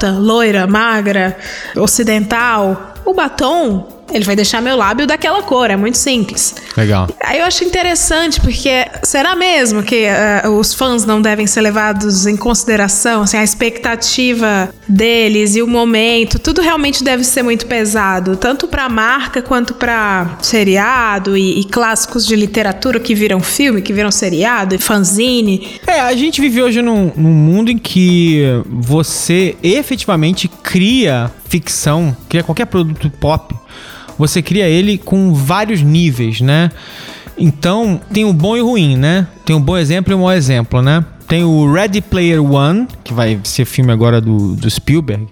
alta, loira, magra, ocidental. O batom ele vai deixar meu lábio daquela cor, é muito simples. Legal. Aí eu acho interessante, porque será mesmo que uh, os fãs não devem ser levados em consideração, assim, a expectativa deles e o momento, tudo realmente deve ser muito pesado, tanto para marca quanto para seriado e, e, clássicos de literatura que viram filme, que viram seriado e fanzine. É, a gente vive hoje num, num mundo em que você efetivamente cria ficção, cria qualquer produto pop, você cria ele com vários níveis, né? Então, tem o bom e o ruim, né? Tem um bom exemplo e um mau exemplo, né? Tem o Ready Player One, que vai ser filme agora do, do Spielberg,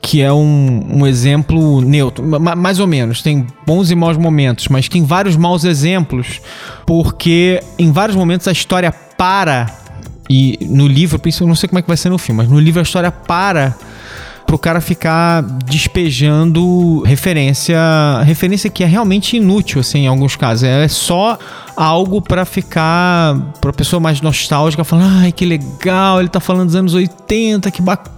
que é um, um exemplo neutro, mais ou menos. Tem bons e maus momentos, mas tem vários maus exemplos, porque em vários momentos a história para. E no livro, eu não sei como é que vai ser no filme, mas no livro a história para pro cara ficar despejando referência, referência que é realmente inútil, assim, em alguns casos. É só algo para ficar, pra pessoa mais nostálgica, falando, ai, que legal, ele tá falando dos anos 80, que bacana,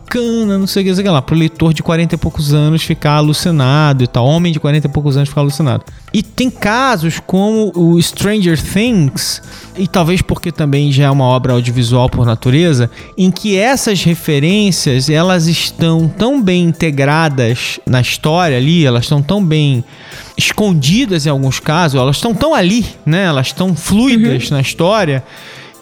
não sei o que, sei lá. Pro leitor de 40 e poucos anos ficar alucinado e tal, homem de 40 e poucos anos ficar alucinado. E tem casos como o Stranger Things, e talvez porque também já é uma obra audiovisual por natureza, em que essas referências, elas estão tão bem integradas na história ali, elas estão tão bem escondidas em alguns casos, elas estão tão ali, né? Elas estão fluidas uhum. na história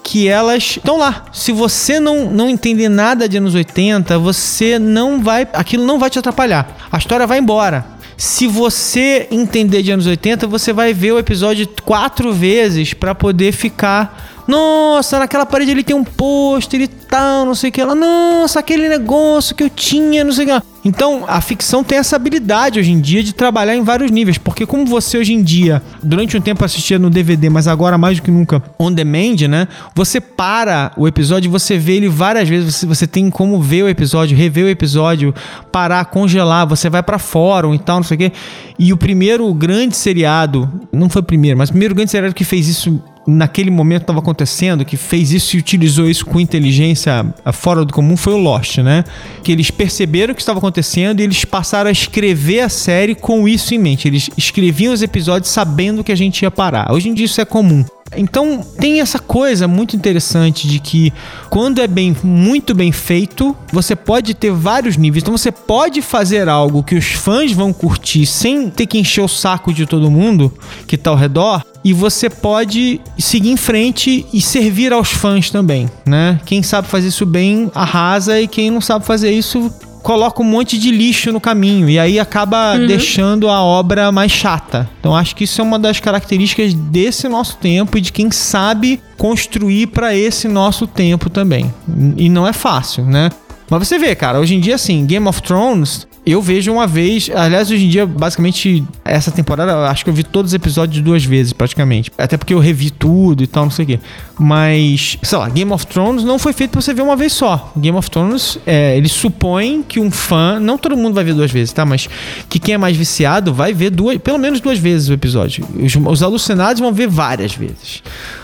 que elas estão lá. Se você não, não entender nada de anos 80, você não vai. Aquilo não vai te atrapalhar. A história vai embora. Se você entender de anos 80, você vai ver o episódio quatro vezes para poder ficar nossa, naquela parede ele tem um pôster e tal, não sei o que lá. Nossa, aquele negócio que eu tinha, não sei o que lá. Então, a ficção tem essa habilidade hoje em dia de trabalhar em vários níveis, porque como você hoje em dia, durante um tempo assistia no DVD, mas agora mais do que nunca on demand, né? Você para o episódio você vê ele várias vezes, você, você tem como ver o episódio, rever o episódio, parar, congelar, você vai para fórum e tal, não sei o quê. E o primeiro grande seriado, não foi o primeiro, mas o primeiro grande seriado que fez isso naquele momento estava acontecendo, que fez isso e utilizou isso com inteligência fora do comum, foi o Lost, né? Que eles perceberam o que estava acontecendo e eles passaram a escrever a série com isso em mente. Eles escreviam os episódios sabendo que a gente ia parar. Hoje em dia isso é comum. Então tem essa coisa muito interessante de que quando é bem, muito bem feito, você pode ter vários níveis. Então você pode fazer algo que os fãs vão curtir sem ter que encher o saco de todo mundo que está ao redor. E você pode seguir em frente e servir aos fãs também, né? Quem sabe fazer isso bem arrasa e quem não sabe fazer isso coloca um monte de lixo no caminho e aí acaba uhum. deixando a obra mais chata. Então acho que isso é uma das características desse nosso tempo e de quem sabe construir para esse nosso tempo também. E não é fácil, né? Mas você vê, cara, hoje em dia, assim, Game of Thrones eu vejo uma vez, aliás, hoje em dia, basicamente, essa temporada, acho que eu vi todos os episódios duas vezes, praticamente. Até porque eu revi tudo e tal, não sei o quê. Mas, sei lá, Game of Thrones não foi feito pra você ver uma vez só. Game of Thrones, é, ele supõe que um fã, não todo mundo vai ver duas vezes, tá? Mas que quem é mais viciado vai ver duas, pelo menos duas vezes o episódio. Os, os alucinados vão ver várias vezes.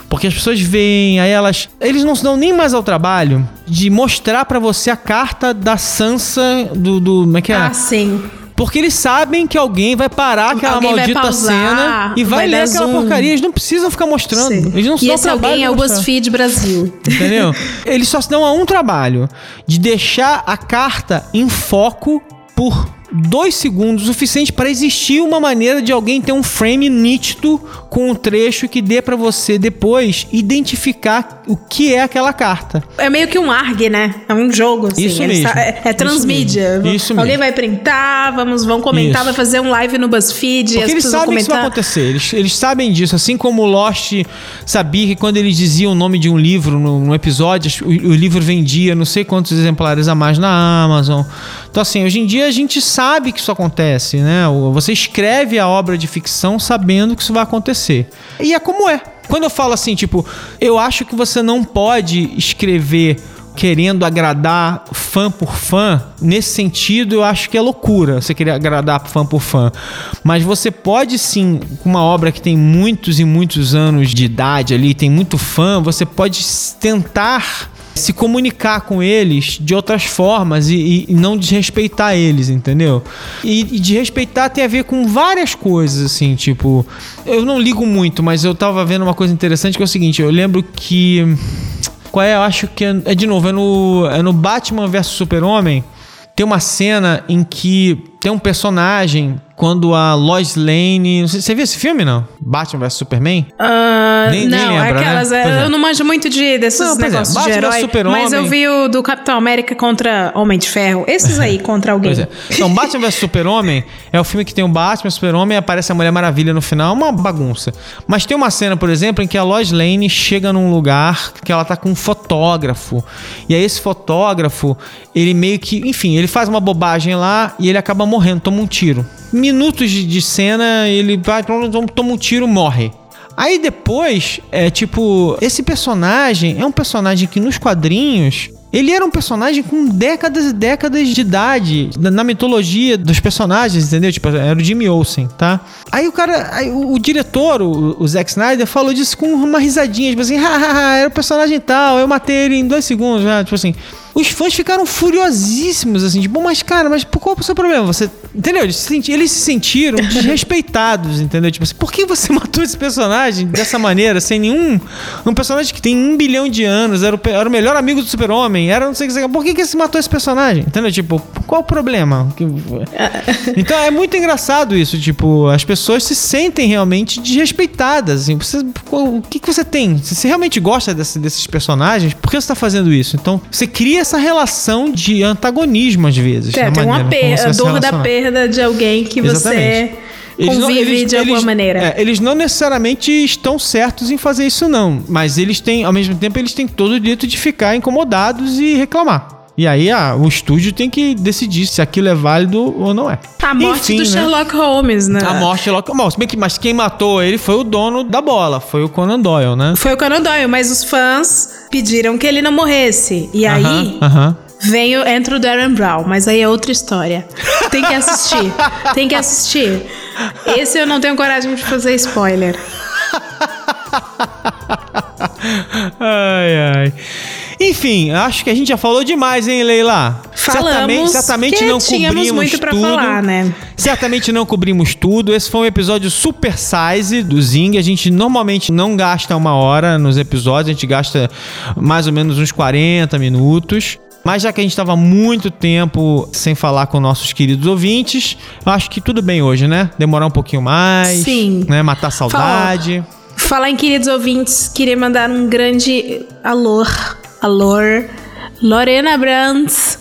Porque as pessoas veem, aí elas. Eles não se dão nem mais ao trabalho de mostrar para você a carta da Sansa do. do como é que é? Ah, sim. Porque eles sabem que alguém vai parar aquela alguém maldita pausar, cena e vai, vai ler aquela zoom. porcaria. Eles não precisam ficar mostrando. Sim. Eles não e esse alguém é o BuzzFeed Brasil. Entendeu? eles só se dão a um trabalho de deixar a carta em foco por dois segundos, suficiente para existir uma maneira de alguém ter um frame nítido com um trecho que dê para você depois identificar o que é aquela carta. É meio que um ARG, né? É um jogo, assim. Isso mesmo. É, é transmídia. Isso, mesmo. Alguém vai printar, vamos, vão comentar, Isso. vai fazer um live no BuzzFeed. Porque eles sabem que isso vai acontecer. Eles, eles sabem disso. Assim como o Lost sabia que quando eles diziam o nome de um livro no, no episódio, o, o livro vendia não sei quantos exemplares a mais na Amazon. Então, assim, hoje em dia a gente sabe que isso acontece, né? Você escreve a obra de ficção sabendo que isso vai acontecer. E é como é. Quando eu falo assim, tipo, eu acho que você não pode escrever querendo agradar fã por fã, nesse sentido eu acho que é loucura você querer agradar fã por fã. Mas você pode sim, com uma obra que tem muitos e muitos anos de idade ali, tem muito fã, você pode tentar se comunicar com eles de outras formas e, e não desrespeitar eles, entendeu? E, e desrespeitar tem a ver com várias coisas, assim, tipo. Eu não ligo muito, mas eu tava vendo uma coisa interessante que é o seguinte: eu lembro que. Qual é? Eu acho que é, é de novo, é no, é no Batman vs Super-Homem. Tem uma cena em que tem um personagem quando a Lois Lane. Você viu esse filme, não? Batman vs Superman? Uh, nem, não, nem lembra, aquelas. Né? É, eu não manjo muito de, desses não, é, negócios é. de herói. Mas eu vi o do Capitão América contra Homem de Ferro. Esses aí contra alguém. Pois é. Então, Batman vs Super-Homem é o filme que tem o Batman, Super-Homem e aparece a Mulher Maravilha no final. Uma bagunça. Mas tem uma cena, por exemplo, em que a Lois Lane chega num lugar que ela tá com um fotógrafo. E aí esse fotógrafo, ele meio que. Enfim, ele faz uma bobagem lá e ele acaba morrendo, toma um tiro minutos de, de cena, ele vai, toma um tiro, morre. Aí depois, é tipo, esse personagem é um personagem que nos quadrinhos ele era um personagem com décadas e décadas de idade na mitologia dos personagens, entendeu? Tipo, era o Jimmy Olsen, tá? Aí o cara, aí o, o, diretor, o, o, Zack Snyder, falou disso com uma risadinha, tipo assim, hahaha, era o personagem tal, eu matei ele em dois segundos, já, tipo assim. Os fãs ficaram furiosíssimos, assim, tipo, mas cara, mas qual é o seu problema? Você. Entendeu? Eles se, eles se sentiram desrespeitados, entendeu? Tipo assim, por que você matou esse personagem dessa maneira, sem nenhum. Um personagem que tem um bilhão de anos, era o, era o melhor amigo do super-homem, era não sei o que. Por que, que você matou esse personagem? Entendeu? Tipo, qual o problema? Então é muito engraçado isso, tipo, as pessoas se sentem realmente desrespeitadas, assim. Você, o que, que você tem? Se você realmente gosta desse, desses personagens, por que você tá fazendo isso? Então, você cria essa relação de antagonismo às vezes. É, tem uma perda, dor da perda de alguém que Exatamente. você convive não, eles, de alguma eles, maneira. É, eles não necessariamente estão certos em fazer isso, não. Mas eles têm, ao mesmo tempo, eles têm todo o direito de ficar incomodados e reclamar. E aí ah, o estúdio tem que decidir se aquilo é válido ou não é. A morte Enfim, do né? Sherlock Holmes, né? A morte do Sherlock Holmes. Mas quem matou ele foi o dono da bola, foi o Conan Doyle, né? Foi o Conan Doyle, mas os fãs pediram que ele não morresse. E aí... Uh -huh, uh -huh. Vem, entra o Darren Brown, mas aí é outra história. Tem que assistir. tem que assistir. Esse eu não tenho coragem de fazer spoiler. ai, ai. Enfim, acho que a gente já falou demais, hein, Leila? Falamos certamente, certamente não cobrimos muito pra tudo. Falar, né? Certamente não cobrimos tudo. Esse foi um episódio super size do Zing. A gente normalmente não gasta uma hora nos episódios, a gente gasta mais ou menos uns 40 minutos. Mas já que a gente estava muito tempo sem falar com nossos queridos ouvintes, eu acho que tudo bem hoje, né? Demorar um pouquinho mais. Sim. Né? Matar a saudade. Falar em queridos ouvintes, queria mandar um grande alô Alô, Lorena Brands.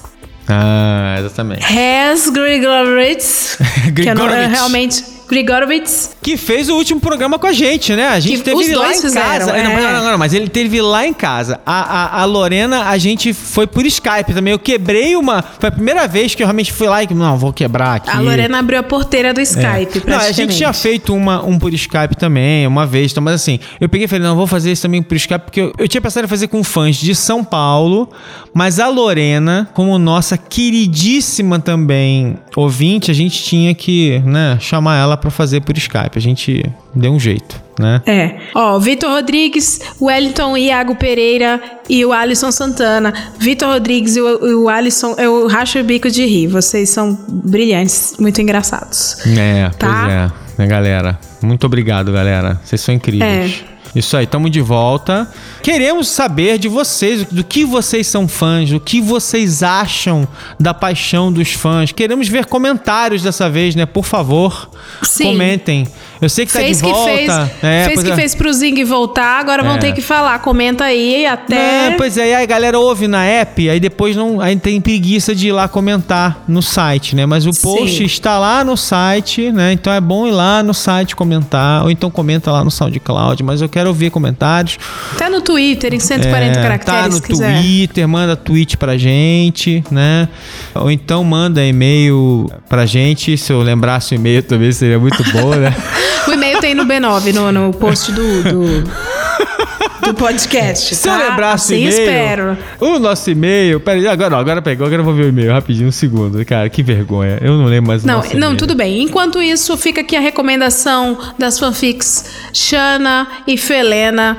Ah, exatamente. Has Grigorovitz. que eu não, realmente Grigorovitz. Que fez o último programa com a gente, né? A gente que teve lá em fizeram, casa. É. Não, não, não, mas ele teve lá em casa. A, a, a, Lorena, a gente foi por Skype também. Eu quebrei uma. Foi a primeira vez que eu realmente fui lá e. Não, vou quebrar aqui. A Lorena abriu a porteira do Skype. É. Não, a gente tinha feito uma, um por Skype também, uma vez. Então, mas assim, eu peguei e falei, não, vou fazer isso também por Skype, porque eu, eu tinha pensado em fazer com fãs de São Paulo, mas a Lorena, como nossa queridíssima também ouvinte, a gente tinha que, né, chamar ela para fazer por Skype. A gente deu um jeito, né? É. Ó, Vitor Rodrigues, Wellington Iago Pereira e o Alisson Santana. Vitor Rodrigues e o, o Alisson, eu racho o bico de rir. Vocês são brilhantes, muito engraçados. É, tá? pois é. Né, galera? Muito obrigado, galera. Vocês são incríveis. É. Isso aí, estamos de volta. Queremos saber de vocês, do que vocês são fãs, do que vocês acham da paixão dos fãs. Queremos ver comentários dessa vez, né? Por favor, Sim. comentem. Eu sei que tá fez de volta. Que fez, é, fez que é. fez pro Zing voltar, agora é. vão ter que falar. Comenta aí até. É, pois é, aí a galera ouve na app, aí depois não. Aí tem preguiça de ir lá comentar no site, né? Mas o post Sim. está lá no site, né? Então é bom ir lá no site comentar. Ou então comenta lá no SoundCloud. Mas eu quero ouvir comentários. Tá no Twitter, em 140 é, caracteres. Tá no Twitter, manda tweet pra gente, né? Ou então manda e-mail pra gente. Se eu lembrasse o e-mail também seria muito bom, né? O e-mail tem no B9, no, no post do, do, do podcast. Se tá? eu lembrasse assim o e-mail. espero. O nosso e-mail. Peraí, agora, agora pegou, agora eu vou ver o e-mail rapidinho, um segundo. Cara, que vergonha. Eu não lembro mais Não, não, tudo bem. Enquanto isso, fica aqui a recomendação das fanfics Shana e Felena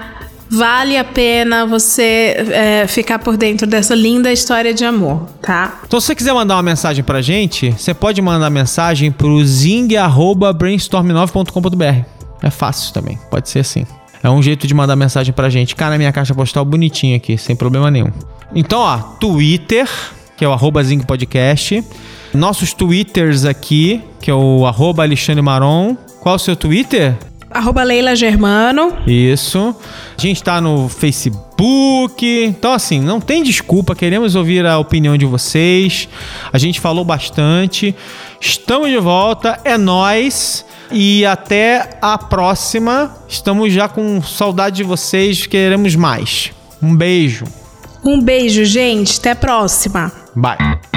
Vale a pena você é, ficar por dentro dessa linda história de amor, tá? Então, se você quiser mandar uma mensagem pra gente, você pode mandar mensagem pro zing.brainstorm9.com.br. É fácil também, pode ser assim. É um jeito de mandar mensagem pra gente. Cá na minha caixa postal bonitinho aqui, sem problema nenhum. Então, ó, Twitter, que é o arroba Podcast. Nossos Twitters aqui, que é o arroba Alexandre Maron. Qual é o seu Twitter? Arroba Leila Germano. Isso. A gente tá no Facebook. Então, assim, não tem desculpa. Queremos ouvir a opinião de vocês. A gente falou bastante. Estamos de volta. É nós. E até a próxima. Estamos já com saudade de vocês. Queremos mais. Um beijo. Um beijo, gente. Até a próxima. Bye.